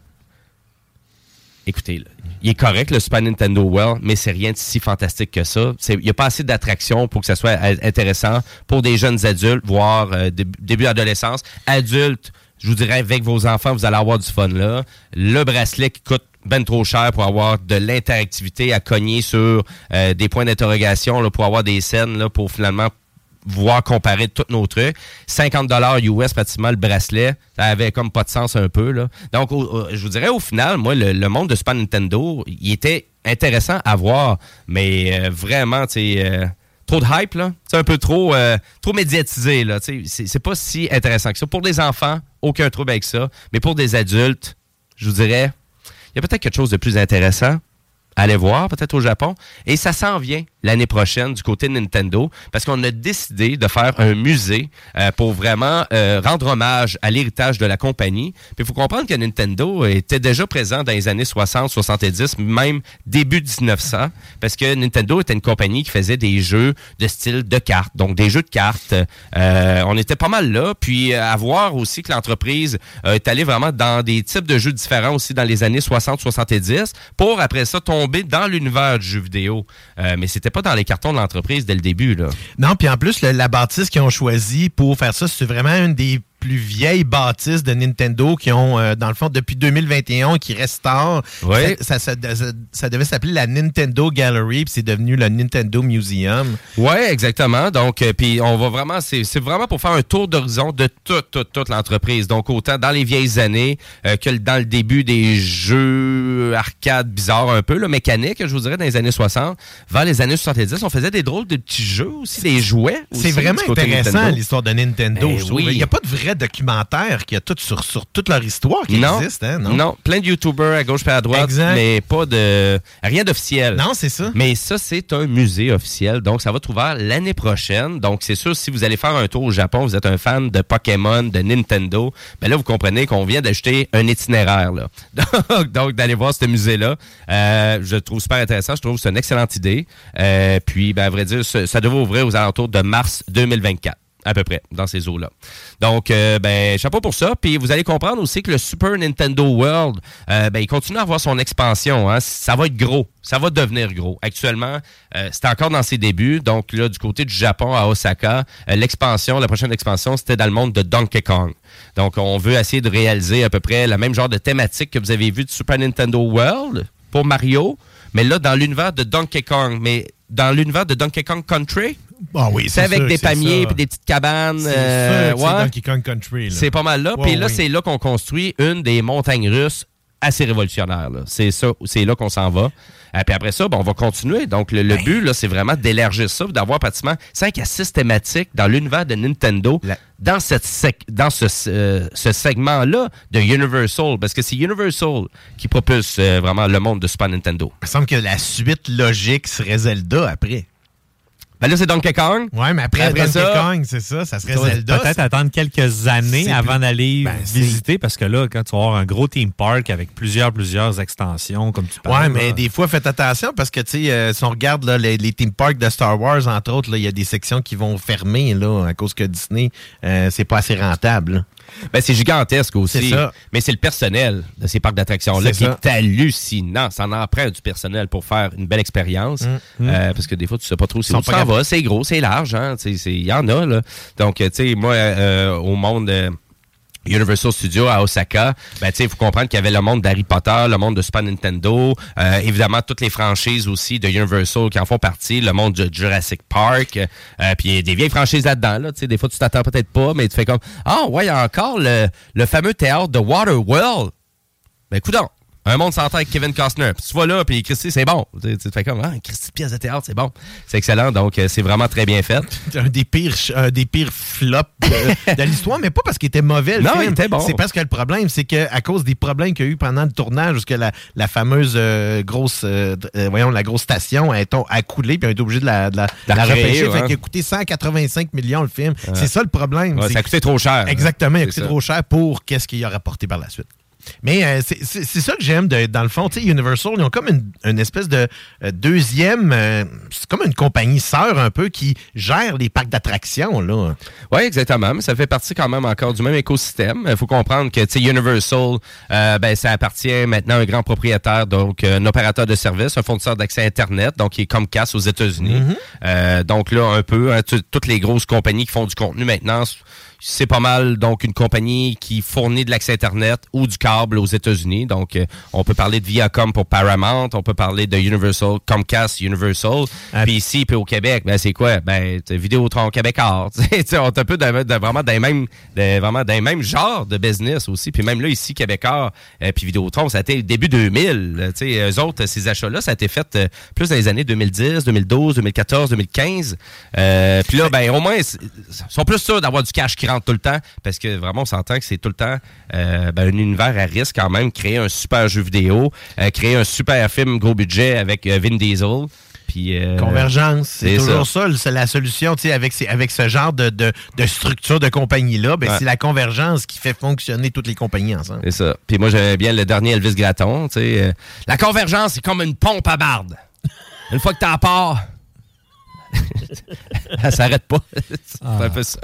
écoutez, là, il est correct, le Super Nintendo World, mais c'est rien de si fantastique que ça. Il n'y a pas assez d'attractions pour que ça soit euh, intéressant pour des jeunes adultes, voire euh, dé- début adolescence. Adultes, je vous dirais, avec vos enfants, vous allez avoir du fun là. Le bracelet qui coûte ben trop cher pour avoir de l'interactivité à cogner sur euh, des points d'interrogation, pour avoir des scènes, là, pour finalement voir comparer tous nos trucs. 50 dollars US pratiquement le bracelet, ça avait comme pas de sens un peu là. Donc je vous dirais au final, moi le, le monde de Super Nintendo, il était intéressant à voir, mais euh, vraiment tu sais euh, trop de hype là, c'est un peu trop euh, trop médiatisé là, c'est pas si intéressant que ça. Pour des enfants, aucun trouble avec ça, mais pour des adultes, je vous dirais il y a peut-être quelque chose de plus intéressant aller voir, peut-être au Japon. Et ça s'en vient l'année prochaine du côté de Nintendo, parce qu'on a décidé de faire un musée euh, pour vraiment euh, rendre hommage à l'héritage de la compagnie. Puis il faut comprendre que Nintendo était déjà présent dans les années 60, 70, même début 1900, parce que Nintendo était une compagnie qui faisait des jeux de style de cartes, donc des jeux de cartes. Euh, on était pas mal là, puis à voir aussi que l'entreprise euh, est allée vraiment dans des types de jeux différents aussi dans les années 60-70, pour après ça tomber dans l'univers du jeu vidéo. Euh, mais c'était pas dans les cartons de l'entreprise dès le début. Non, puis en plus, la bâtisse qu'ils ont choisie pour faire ça, c'est vraiment une des plus vieilles bâtisses de Nintendo qui ont, euh, dans le fond, depuis 2021, qui restaurent. Ouais. Ça, ça- ça- ça devait s'appeler la Nintendo Gallery, puis c'est devenu le Nintendo Museum. Ouais, exactement. Donc, euh, puis on va vraiment, c'est vraiment pour faire un tour d'horizon de toute, toute, toute l'entreprise. Donc, autant dans les vieilles années euh, que dans le début des jeux arcade bizarres un peu, là, mécaniques, je vous dirais, dans les années 60. Vers les années 70, on faisait des drôles de petits jeux aussi, des jouets. C'est vraiment intéressant, l'histoire de Nintendo. Eh je oui. Il n'y a pas de vrai documentaire qui a tout sur, sur toute leur histoire qui non, existe. Hein, non? non, plein de YouTubers à gauche et à droite, Exact. mais pas de rien d'officiel. Non, c'est ça. Mais ça, c'est un musée officiel, donc ça va être ouvert l'année prochaine. Donc c'est sûr, si vous allez faire un tour au Japon, vous êtes un fan de Pokémon, de Nintendo, ben là vous comprenez qu'on vient d'ajouter un itinéraire là. Donc, donc, d'aller voir ce musée-là, euh, je le trouve super intéressant. Je trouve que c'est une excellente idée. Euh, puis, ben, à vrai dire, ça, ça devrait ouvrir aux alentours de mars 2024 à peu près, dans ces eaux-là. Donc, euh, ben, chapeau pour ça. Puis vous allez comprendre aussi que le Super Nintendo World, euh, ben, il continue à avoir son expansion. Hein. Ça va être gros. Ça va devenir gros. Actuellement, euh, c'est encore dans ses débuts. Donc, là, du côté du Japon, à Osaka, l'expansion, la prochaine expansion, c'était dans le monde de Donkey Kong. Donc, on veut essayer de réaliser à peu près le même genre de thématique que vous avez vu de Super Nintendo World pour Mario, mais là, dans l'univers de Donkey Kong. Mais dans l'univers de Donkey Kong Country, Ah oui, c'est avec sûr des ça. et des petites cabanes. C'est euh, c'est Kong Country. C'est pas mal là. Puis là, oui. c'est là qu'on construit une des montagnes russes assez révolutionnaires. là. C'est ça, c'est là qu'on s'en va. Et puis après ça, ben, on va continuer. Donc, le, le Ben. but, c'est vraiment d'élargir ça, d'avoir pratiquement 5 à 6 thématiques dans l'univers de Nintendo, dans, cette sec- dans ce, ce- ce segment-là de Universal. Parce que c'est Universal qui propulse euh, vraiment le monde de Super Nintendo. Il me semble que la suite logique serait Zelda après. Ben là, c'est Donkey Kong. Ouais, mais après, Après Donkey ça- Kong, c'est ça, ça serait Zelda. peut-être attendre quelques années avant d'aller Ben, visiter parce que là, quand tu vas avoir un gros theme park avec plusieurs, plusieurs extensions, comme tu Ouais, parles. mais là, des fois, faites attention parce que, tu sais, euh, si on regarde là, les, les theme parks de Star Wars, entre autres, il y a des sections qui vont fermer là, à cause que Disney, euh, c'est pas assez rentable. Ben, c'est gigantesque aussi. Ça. Mais c'est le personnel de ces parcs d'attractions-là qui ça. est hallucinant. Ça en prend du personnel pour faire une belle expérience. Mm. Euh, parce que des fois, tu sais pas trop si t'en capables. vas. C'est gros, c'est large. hein. Il y en a. Là. Donc, euh, tu sais, moi, euh, au monde... Universal Studios à Osaka, ben, il faut comprendre qu'il y avait le monde d'Harry Potter, le monde de Super Nintendo, euh, évidemment toutes les franchises aussi de Universal qui en font partie, le monde de Jurassic Park, euh, puis des vieilles franchises là-dedans, là, des fois tu t'attends peut-être pas, mais tu fais comme, ah ouais, il y a encore le, le fameux théâtre de Waterworld. Ben, écoute un monde s'entend avec Kevin Costner. Puis tu vas là, puis Christy, c'est bon. Tu, tu te fais comme, ah, Christy, pièce de théâtre, c'est bon. C'est excellent, donc euh, c'est vraiment très bien fait. un des pires, des pires flops de, de l'histoire, mais pas parce qu'il était mauvais. Le Non, film. il était bon. C'est parce que le problème, c'est qu'à cause des problèmes qu'il y a eu pendant le tournage, jusque la, la fameuse euh, grosse, euh, voyons, la grosse station a, été- a coulé, puis on a été obligé de la, de la, repêcher. ouais. Fait qu'il a coûté 185 millions le film. C'est ça le problème. Ouais, ça a coûté trop cher. Exactement, il a coûté ça. trop cher pour qu'est-ce qu'il a rapporté par la suite. Mais euh, c'est- ça que j'aime dans le fond. Universal, ils ont comme une, une espèce de euh, deuxième. euh, c'est comme une compagnie sœur un peu qui gère les parcs d'attractions. Oui, exactement. Mais ça fait partie quand même encore du même écosystème. Il faut comprendre que Universal, ben, ça appartient maintenant à un grand propriétaire, donc un opérateur de service, un fournisseur d'accès Internet, donc qui est Comcast aux États-Unis. Mhm. Euh, donc là, un peu, hein, toutes les grosses compagnies qui font du contenu maintenant, c'est pas mal donc une compagnie qui fournit de l'accès Internet ou du câble aux États-Unis. Donc, euh, on peut parler de Viacom pour Paramount, on peut parler de Universal, Comcast Universal. Puis ici, puis au Québec, ben c'est quoi? Ben, Vidéotron Québécois. Tu sais, tu sais, on est un peu de, de- vraiment d'un même, de- vraiment d'un même genre de business aussi. Puis même là, ici, Québécois, euh, puis Vidéotron, ça a été début 2000. là. Tu sais, eux autres, ces achats-là, ça a été fait euh, plus dans les années 2010, 2012, 2014, 2015. Euh, puis là, ben, au moins, ils sont plus sûrs d'avoir du cash qui rentre tout le temps parce que vraiment, on s'entend que c'est tout le temps euh, ben, un univers à risque quand même. Créer un super jeu vidéo, euh, créer un super film gros budget avec euh, Vin Diesel. Puis, euh, Convergence, c'est toujours ça, c'est la solution, tu sais, avec, avec ce genre de, de, de structure de compagnie-là, ben, Ouais. c'est la convergence qui fait fonctionner toutes les compagnies ensemble. C'est ça. Puis moi, j'aimais bien le dernier Elvis Gratton. Tu sais, euh, la convergence, c'est comme une pompe à barde. Une fois que t'en pars, elle s'arrête pas. c'est un peu ça.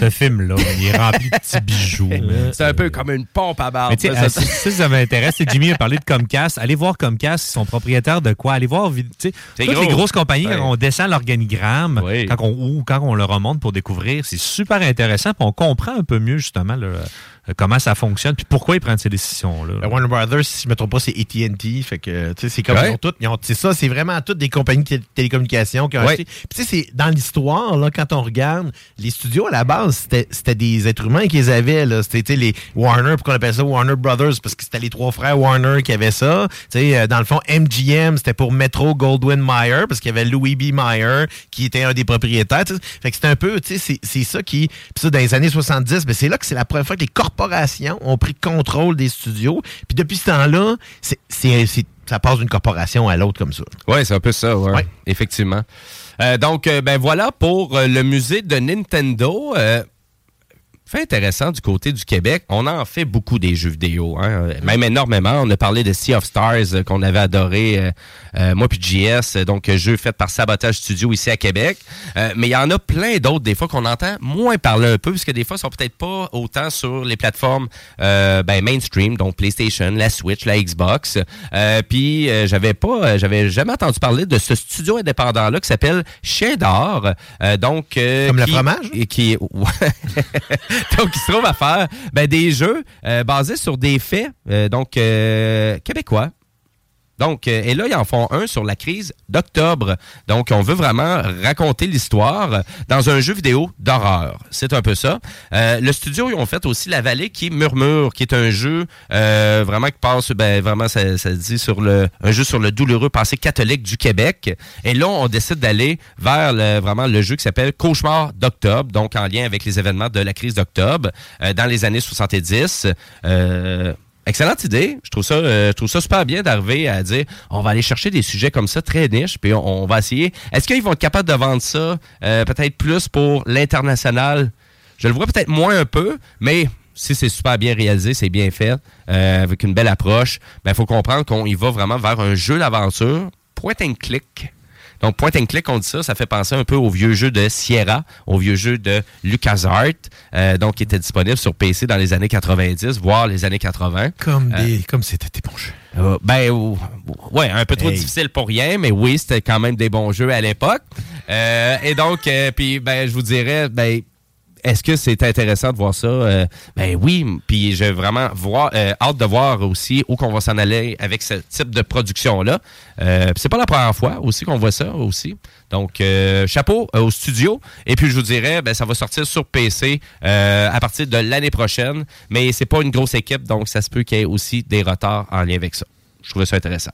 Ce film-là, il est rempli de petits bijoux. C'est un peu comme une pompe à barde. Mais tu sais, Ça, euh, ça- si si ça m'intéresse, c'est Jimmy a parlé de Comcast. Allez voir Comcast, ils sont propriétaires de quoi? Allez voir, toutes gros. les grosses compagnies, Ouais. quand on descend l'organigramme, quand on, ou quand on le remonte pour découvrir, c'est super intéressant, puis on comprend un peu mieux, justement, le- comment ça fonctionne, puis pourquoi ils prennent ces décisions-là. Ben, Warner Brothers, si je me trompe pas, c'est AT&T. Fait que, tu sais, c'est comme Ouais. ils ont toutes, ils ont- c'est ça, c'est vraiment toutes des compagnies de tél- télécommunications qui ont Ouais. acheté. Puis tu sais, c'est dans l'histoire, là, quand on regarde, les studios, à la base, c'était c'était des êtres humains qui les avaient, là. C'était, les Warner, pourquoi on appelle ça Warner Brothers? Parce que c'était les trois frères Warner qui avaient ça. Tu sais, euh, dans le fond, MGM, c'était pour Metro Goldwyn Mayer, parce qu'il y avait Louis B. Mayer, qui était un des propriétaires. tu sais. Fait que c'était un peu, tu sais, c'est- c'est ça qui. Puis ça, dans les années 70, ben, c'est là que c'est la première fois que les corporations ont pris contrôle des studios. Puis depuis ce temps-là, c'est- ça passe d'une corporation à l'autre comme ça. Oui, c'est un peu ça, ouais. Effectivement. Euh, donc, euh, ben voilà pour euh, le musée de Nintendo. Fait intéressant du côté du Québec. On en fait beaucoup des jeux vidéo, hein, même énormément. On a parlé de Sea of Stars qu'on avait adoré, moi puis JS, euh, donc euh, jeu fait par Sabotage Studio ici à Québec. Euh, mais il y en a plein d'autres des fois qu'on entend moins parler un peu, parce que des fois ils sont peut-être pas autant sur les plateformes euh, ben, mainstream, donc PlayStation, la Switch, la Xbox. Euh, puis euh, j'avais pas, euh, j'avais jamais entendu parler de ce studio indépendant là qui s'appelle Chien d'or. Euh, donc euh, Comme le fromage? et qui donc il se trouve à faire ben, des jeux euh, basés sur des faits euh, donc euh, québécois. Donc, euh, et là, ils en font un sur la crise d'octobre. Donc, on veut vraiment raconter l'histoire dans un jeu vidéo d'horreur. C'est un peu ça. Euh, le studio, ils ont fait aussi La Vallée qui murmure, qui est un jeu euh, vraiment qui passe, ben, vraiment, ça, ça dit sur le, un jeu sur le douloureux passé catholique du Québec. Et là, on décide d'aller vers vraiment le jeu qui s'appelle Cauchemar d'octobre, donc en lien avec les événements de la crise d'octobre dans les années 70. Excellente idée. Je trouve ça, euh, je trouve ça super bien d'arriver à dire on va aller chercher des sujets comme ça très niches, puis on, va essayer. Est-ce qu'ils vont être capables de vendre ça euh, peut-être plus pour l'international? Je le vois peut-être moins un peu, mais si c'est super bien réalisé, c'est bien fait, euh, avec une belle approche, il faut comprendre qu'on y va vraiment vers un jeu d'aventure, point and click. Donc, point and click, on dit ça, ça fait penser un peu au vieux jeu de Sierra, au vieux jeu de LucasArts, euh, donc qui était disponible sur PC dans les années 90, voire les années 80. Comme, Euh, des, comme c'était des bons jeux. euh, ben, ou- ouais, un peu trop Hey. difficile pour rien, mais oui, c'était quand même des bons jeux à l'époque. Euh, et donc, euh, puis, ben, je vous dirais, ben, est-ce que c'est intéressant de voir ça? Euh, ben oui, puis j'ai vraiment euh, hâte de voir aussi où qu'on va s'en aller avec ce type de production-là. Euh, c'est pas la première fois aussi qu'on voit ça aussi. Donc, chapeau au studio. Et puis, je vous dirais, ben, ça va sortir sur PC à partir de l'année prochaine. Mais c'est pas une grosse équipe, donc ça se peut qu'il y ait aussi des retards en lien avec ça. Je trouvais ça intéressant.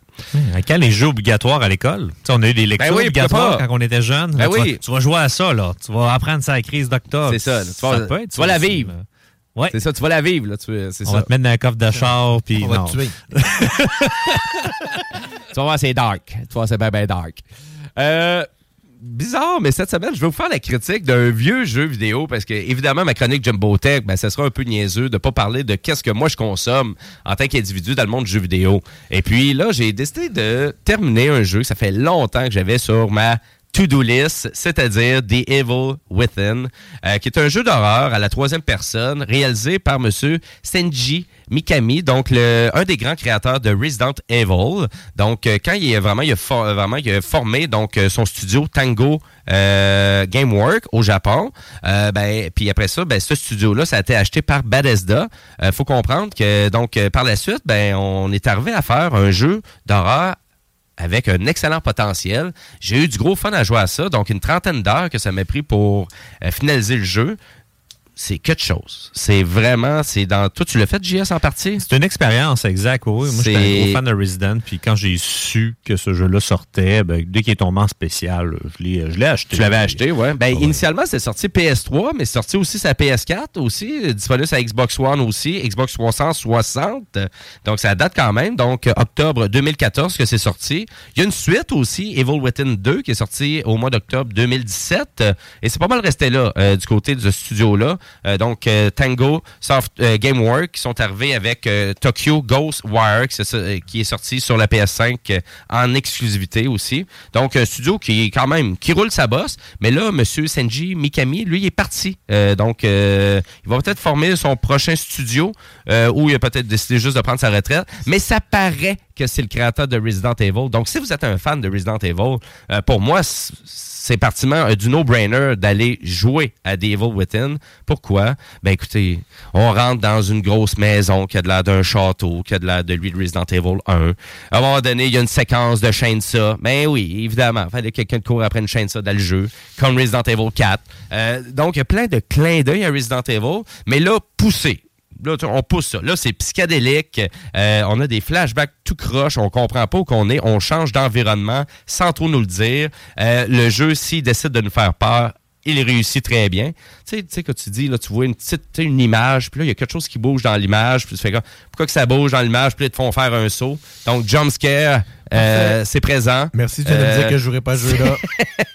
Quand les jeux obligatoires à l'école, Tu sais, on a eu des lectures Ben oui, pourquoi obligatoires quand on était jeune. Ben tu, vas, oui. tu vas jouer à ça, là. Tu vas apprendre ça à la crise d'octobre. C'est ça. là. Tu vas, peut être tu vas la vivre. Ouais. C'est ça, tu vas la vivre. Là. Tu, c'est On ça. va te mettre dans un coffre de char, puis On va non. te tuer. tu vas voir, c'est dark. Tu vas voir, c'est bien, bien dark. Euh, bizarre. mais cette semaine, je vais vous faire la critique d'un vieux jeu vidéo parce que, évidemment, ma chronique Jumbo Tech, ben, ça sera un peu niaiseux de pas parler de qu'est-ce que moi je consomme en tant qu'individu dans le monde du jeu vidéo. Et puis là, j'ai décidé de terminer un jeu que ça fait longtemps que j'avais sur ma to-do list, c'est-à-dire The Evil Within, euh, qui est un jeu d'horreur à la troisième personne réalisé par Monsieur Senji Mikami, donc un des grands créateurs de Resident Evil. Donc, euh, quand il a, euh, vraiment, formé donc son studio Tango euh, Gamework au Japon. Ben, puis après ça, ben, ce studio-là, ça a été acheté par Bethesda. Faut comprendre que donc par la suite, ben, on est arrivé à faire un jeu d'horreur avec un excellent potentiel. J'ai eu du gros fun à jouer à ça, donc une trentaine d'heures que ça m'a pris pour euh, finaliser le jeu. C'est quelque chose. C'est vraiment, c'est dans. Toi, tu l'as fait, JS, en partie? C'est une expérience, exact. Oui, moi, j'étais un C'est- gros fan de Resident. Puis quand j'ai su que ce jeu-là sortait, ben, dès qu'il est tombé en spécial, je l'ai je l'ai acheté. Tu l'avais acheté, ouais. Ben, initialement, c'était sorti PS3, mais c'est sorti aussi sa PS4 aussi, disponible sur Xbox One aussi, Xbox 360. Donc, ça date quand même. Donc, octobre 2014 que c'est sorti. Il y a une suite aussi, Evil Within 2, qui est sorti au mois d'octobre 2017. Euh, Et c'est pas mal resté là, euh, du côté de ce studio-là. Euh, donc, euh, Tango Soft euh, Gamework, qui sont arrivés avec Tokyo Ghost Wire, qui, c'est- est sorti sur la PS5 euh, en exclusivité aussi. Donc, un studio qui est quand même, qui roule sa bosse. Mais là, Monsieur Senji Mikami, lui, il est parti. Donc, il va peut-être former son prochain studio où il a peut-être décidé juste de prendre sa retraite. Mais ça paraît que c'est le créateur de Resident Evil. Donc, si vous êtes un fan de Resident Evil, pour moi, c- c'est euh, du no-brainer d'aller jouer à The Evil Within. Pourquoi? Ben écoutez, on rentre dans une grosse maison qui a de l'air d'un château, qui a de l'air de lui de Resident Evil 1. À un moment donné, il y a une séquence de ça. Ben oui, évidemment, il fallait que quelqu'un de court après une ça dans le jeu, comme Resident Evil 4. Euh, donc, il y a plein de clins d'œil à Resident Evil, mais là, poussé. Là, on pousse ça. Là, c'est psychédélique. Euh, on a des flashbacks tout croche. On comprend pas où qu'on est. On change d'environnement sans trop nous le dire. Euh, le jeu, s'il décide de nous faire peur, il réussit très bien. Tu sais, tu sais, quand tu dis, là, tu vois une petite une image, puis là, il y a quelque chose qui bouge dans l'image, puis tu fais comme, pourquoi que ça bouge dans l'image, puis là, ils te font faire un saut. Donc, jump scare, euh, c'est présent. Merci, de me dire que je jouerai pas ce jeu-là.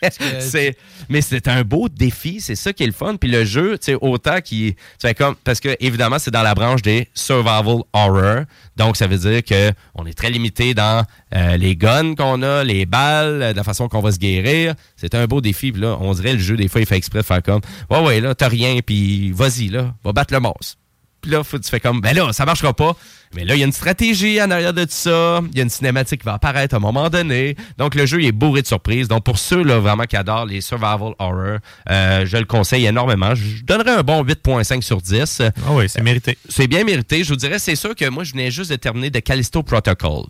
c'est, mais c'est un beau défi, c'est ça qui est le fun. Puis le jeu, tu sais, autant qu'il. Tu fais comme. Parce que, évidemment, c'est dans la branche des survival horror. Donc, ça veut dire que on est très limité dans euh, les guns qu'on a, les balles, euh, la façon qu'on va se guérir. C'est un beau défi. Puis là, on dirait le jeu, des fois, il fait exprès de faire comme. Ouais, ouais, là, t'as rien, puis vas-y, là, va battre le monstre. Puis là, faut, tu fais comme, ben là, ça marchera pas. Mais là, il y a une stratégie en arrière de tout ça. Il y a une cinématique qui va apparaître à un moment donné. Donc, le jeu, il est bourré de surprises. Donc, pour ceux, là, vraiment, qui adorent les survival horror, euh, je le conseille énormément. Je donnerais un bon 8.5 sur 10. Ah oui, c'est mérité. C'est bien mérité. Je vous dirais, c'est sûr que moi, je venais juste de terminer de Callisto Protocol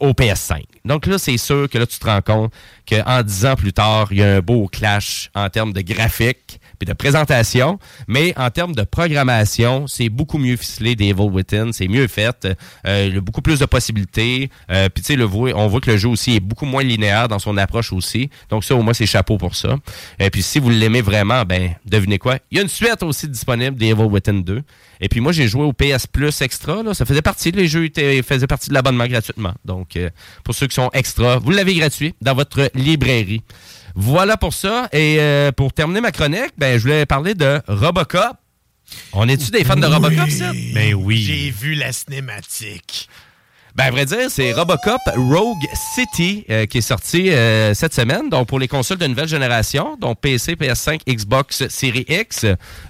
au PS5. Donc là, c'est sûr que là, tu te rends compte qu'en 10 ans plus tard, il y a un beau clash en termes de graphique puis de présentation, mais en termes de programmation, c'est beaucoup mieux ficelé des Evil Within, c'est mieux fait, euh, il y a beaucoup plus de possibilités, euh, puis tu sais, on voit que le jeu aussi est beaucoup moins linéaire dans son approche aussi, donc ça, au moins, c'est chapeau pour ça. Et puis, si vous l'aimez vraiment, ben, devinez quoi, il y a une suite aussi disponible des Evil Within 2, et puis moi, j'ai joué au PS Plus Extra, là, ça faisait partie, les jeux étaient, faisaient partie de l'abonnement gratuitement, donc euh, pour ceux qui sont extra, vous l'avez gratuit dans votre librairie. Voilà pour ça. Et euh, pour terminer ma chronique, ben, je voulais parler de Robocop. On est-tu des fans de Robocop, ça? Ben oui. J'ai vu la cinématique. Ben, à vrai dire, c'est Robocop Rogue City euh, qui est sorti euh, cette semaine. Donc, pour les consoles de nouvelle génération, donc PC, PS5, Xbox Series X.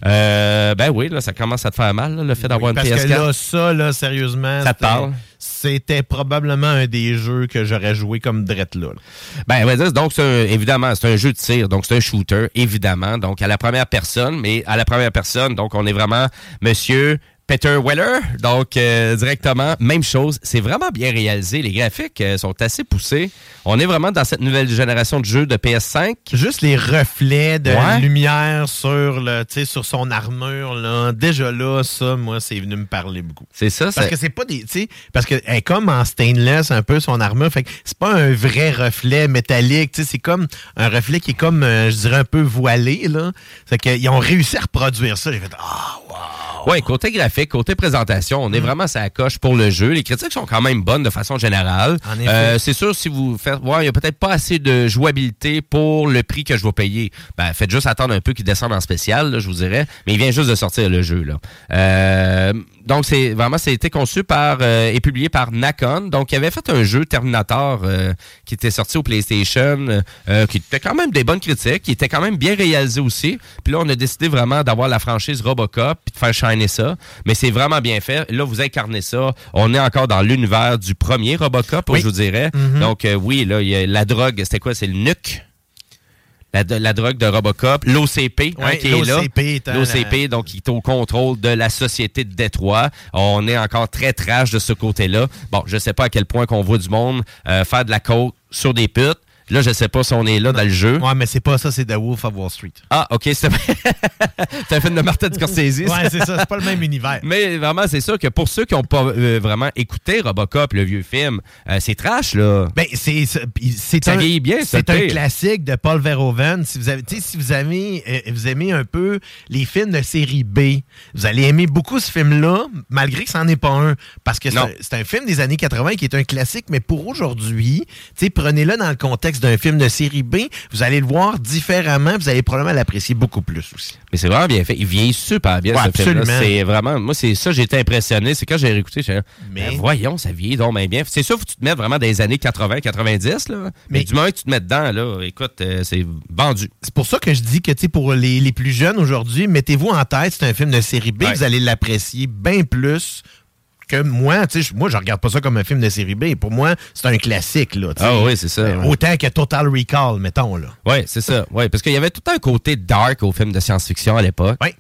Euh, ben oui, là, ça commence à te faire mal, là, le fait d'avoir Oui, une parce PS4. que là, ça, là, sérieusement, Ça te parle? C'était probablement un des jeux que j'aurais joué comme drette. Ben, dire, donc, c'est un- évidemment, c'est un jeu de tir, donc c'est un shooter, évidemment, donc à la première personne, mais à la première personne, donc on est vraiment Monsieur Peter Weller, donc euh, directement, même chose, c'est vraiment bien réalisé, les graphiques euh, sont assez poussés, on est vraiment dans cette nouvelle génération de jeux de PS5. Juste les reflets de Ouais. lumière sur le, tu sais, sur son armure là. Déjà là, ça, moi, c'est venu me parler beaucoup. C'est ça, Parce que c'est pas des, tu sais, parce que elle est comme en stainless un peu son armure, fait que c'est pas un vrai reflet métallique, tu sais, c'est comme un reflet qui est comme, euh, je dirais un peu voilé là. C'est qu'ils ont réussi à reproduire ça. J'ai fait ah wow. Ouais, côté graphique, côté présentation, on est vraiment à la coche pour le jeu. Les critiques sont quand même bonnes de façon générale. Euh, c'est sûr, si vous faites voir, il n'y a peut-être pas assez de jouabilité pour le prix que je vais payer. Ben, faites juste attendre un peu qu'il descende en spécial, là, je vous dirais. Mais il vient juste de sortir le jeu, là. Euh, donc, c'est vraiment, ça a été conçu par euh, et publié par Nacon. Donc, il avait fait un jeu Terminator euh, qui était sorti au PlayStation, euh, qui était quand même des bonnes critiques, qui était quand même bien réalisé aussi. Puis là, on a décidé vraiment d'avoir la franchise Robocop puis de faire shiner ça. Mais c'est vraiment bien fait. Là, vous incarnez ça. On est encore dans l'univers du premier Robocop, Oui. je vous dirais. Mhm. Donc, euh, oui, là, il y a la drogue, c'était quoi? C'est le nuque? La, la drogue de Robocop, l'OCP hein, qui est là. L'OCP, donc, qui est au contrôle de la société de Détroit. On est encore très trash de ce côté-là. Bon, je sais pas à quel point qu'on voit du monde euh, faire de la coke sur des putes. Là, je sais pas si on est là dans le jeu. Ouais, mais c'est pas ça, c'est The Wolf of Wall Street. Ah, OK, c'est un film de Martin Scorsese. Ouais, c'est ça, c'est pas le même univers. Mais vraiment, c'est sûr que pour ceux qui n'ont pas euh, vraiment écouté Robocop, le vieux film, euh, c'est trash, là. Ben, c'est Ça un, vieillit bien, c'est c'est un classique de Paul Verhoeven. Si vous avez, si vous aimez, euh, vous aimez un peu les films de série B, vous allez aimer beaucoup ce film-là, malgré que c'en est pas un, parce que c'est un, un film des années 80 qui est un classique, mais pour aujourd'hui, prenez-le dans le contexte d'un film de série B, vous allez le voir différemment, vous allez probablement l'apprécier beaucoup plus aussi. Mais c'est vraiment bien fait. Il vieillit super bien, Ouais, ce film-là. absolument. C'est vraiment... Moi, c'est ça, j'ai été impressionné. C'est quand j'ai réécouté, j'ai dit, Mais- Ben, voyons, ça vieillit donc bien bien. C'est sûr, faut que tu te mettes vraiment des années 80-90, là. Mais, Mais- du moment que tu te mets dedans, là, écoute, euh, c'est vendu. C'est pour ça que je dis que, tu sais, pour les, les plus jeunes aujourd'hui, mettez-vous en tête, c'est un film de série B, Ouais. vous allez l'apprécier bien plus que moi. Tu sais, je- moi, je regarde pas ça comme un film de série B. Pour moi, c'est un classique, là. Ah oui, c'est ça. Ouais. Autant que Total Recall, mettons, là. Oui, c'est ça. Ouais, parce qu'il y avait tout un côté dark au film de science-fiction à l'époque. Oui.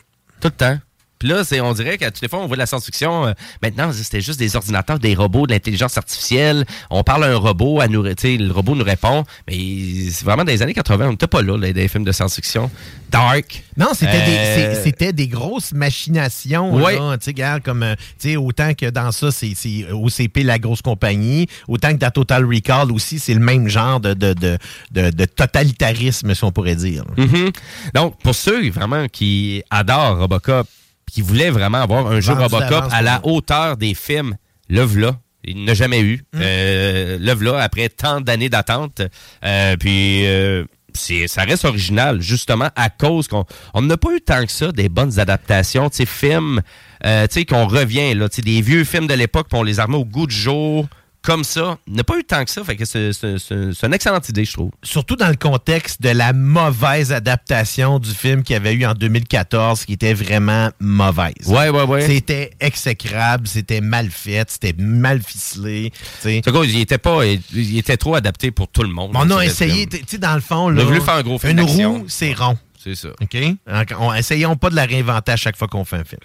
Tout le temps. Puis là, c'est, on dirait qu'à toutes les fois, on voit de la science-fiction. euh, maintenant, c'était juste des ordinateurs, des robots, de l'intelligence artificielle. On parle à un robot, à nous, ré- tu sais, le robot nous répond. Mais c'est vraiment dans les années 80, on n'était pas là, là, des films de science-fiction. Dark. Non, c'était des, Euh, c'était des grosses machinations. Sais, regarde, comme, euh, tu sais, autant que dans ça, c'est c'est OCP, la grosse compagnie, autant que dans Total Recall aussi, c'est le même genre de, de, de, de- de totalitarisme, si on pourrait dire. Mhm. Donc, pour ceux vraiment qui adorent Robocop, qui voulaient vraiment avoir un jeu Robocop à la hauteur des films, le v'là. Il n'a jamais eu. Hum. Euh, après tant d'années d'attente. Euh, puis, euh, c'est- ça reste original, justement, à cause qu'on on n'a pas eu tant que ça des bonnes adaptations, tu sais, films, euh, tu sais, qu'on revient, là, tu sais, des vieux films de l'époque, puis on les a remis au goût du jour, comme ça. On n'a pas eu tant que ça, fait que c'est c'est- c'est- c'est une excellente idée, je trouve. surtout dans le contexte de la mauvaise adaptation du film qu'il y avait eu en 2014, qui était vraiment mauvaise. Ouais, ouais, ouais. C'était exécrable, c'était mal fait, c'était mal ficelé. C'est quoi, il était pas, il, il était trop adapté pour tout le monde. On a essayé, tu sais, dans le fond, On là, a voulu faire un gros film une d'action. roue, c'est rond. C'est ça. OK? On, essayons pas de la réinventer à chaque fois qu'on fait un film.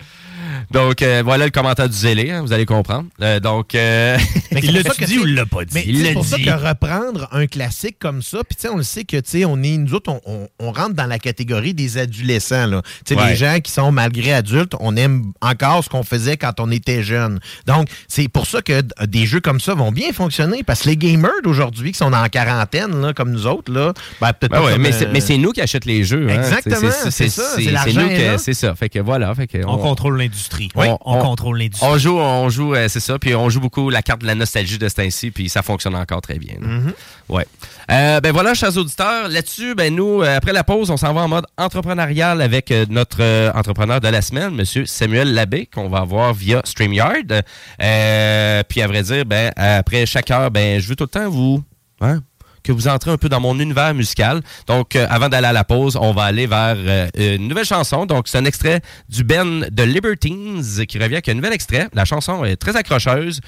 Donc, euh, voilà le commentaire du zélé, hein, vous allez comprendre. Euh, donc, euh, Il c'est l'a pour ça que, dit ou il l'a pas dit? Mais Il c'est pour ça que reprendre un classique comme ça, puis tu sais, on le sait que tu sais, on est nous autres, on, on- on rentre dans la catégorie des adolescents là. Tu sais, Ouais. les gens qui sont malgré adultes, on aime encore ce qu'on faisait quand on était jeune. Donc c'est pour ça que des jeux comme ça vont bien fonctionner parce que les gamers d'aujourd'hui qui sont en quarantaine là, comme nous autres là, ben, peut-être ben ouais, mais euh, c'est mais c'est nous qui achètent les jeux. hein. Exactement, c'est ça, c'est l'argent nous que-. C'est ça. Fait que voilà. Fait que On contrôle l'industrie. Oui, on, on- contrôle l'industrie. On joue, on joue, euh, c'est ça. Puis on joue beaucoup la carte de la nostalgie de ce temps-ci, puis ça fonctionne encore très bien. là. Mm-hmm. Ouais. Euh, ben voilà, chers auditeurs. Là-dessus, ben nous, euh, après la pause, on s'en va en mode entrepreneurial avec notre entrepreneur de la semaine, Monsieur Samuel Labbé, qu'on va voir via StreamYard. Euh, puis à vrai dire, ben après chaque heure, ben je veux tout le temps vous, hein, que vous entrez un peu dans mon univers musical. Donc, euh, avant d'aller à la pause, on va aller vers euh, une nouvelle chanson. Donc, c'est un extrait du Ben de Libertines qui revient avec un nouvel extrait. La chanson est très accrocheuse.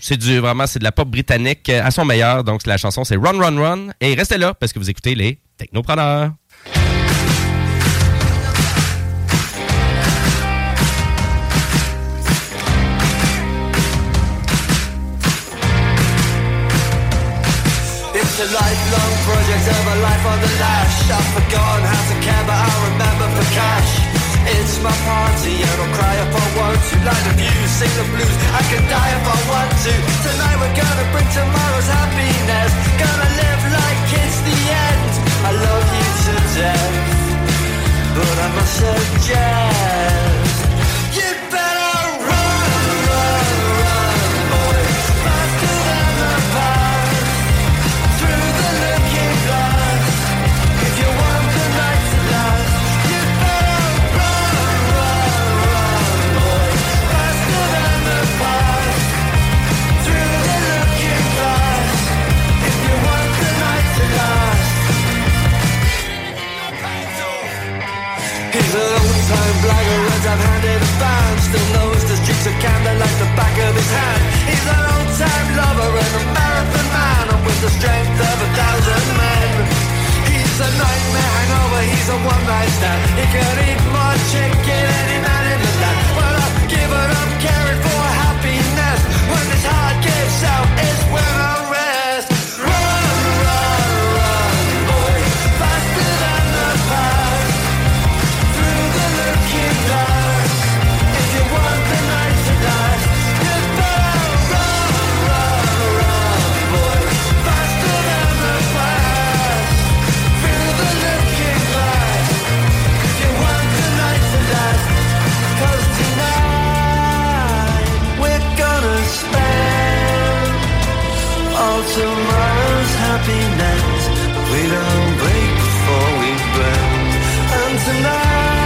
C'est du vraiment, c'est de la pop britannique euh, à son meilleur. Donc, la chanson, c'est Run, Run, Run. Et restez là parce que vous écoutez les Technopreneurs. Lifelong project of a life on the lash. I've forgotten how to care, but I'll remember for cash. It's my party and I'll cry if I want to. Light the views, sing the blues. I can die if I want to. Tonight we're gonna bring tomorrow's happiness. Gonna live like it's the end. I love you to death, but I must suggest band Still knows the streets of Camden like the back of his hand. He's an old-time lover and a marathon man. And with the strength of a thousand men He's a nightmare hangover, he's a one-night stand. He can eat more chicken any man in the land. Well, I've given up caring for happiness. When this heart gives out, tomorrow's happiness. We don't break before we burn. And tonight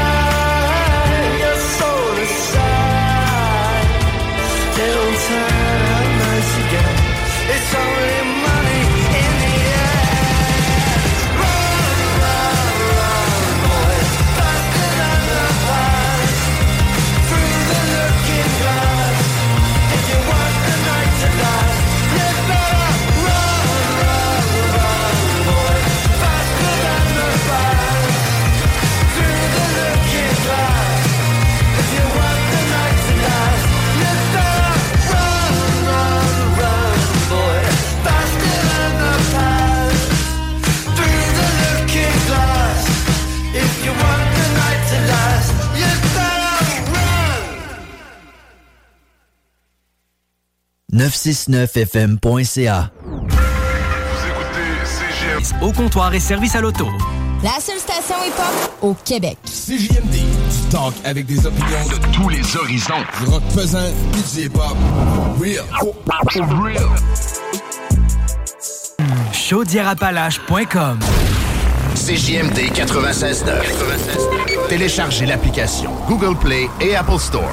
969fm.ca. Au comptoir et service à l'auto. La seule station hip-hop au Québec. CJMD, du talk avec des opinions de tous les horizons. Du rock pesant, du hip-hop. Real. Real. Chaudièrapalache.com CJMD 96.9. Téléchargez l'application Google Play et Apple Store.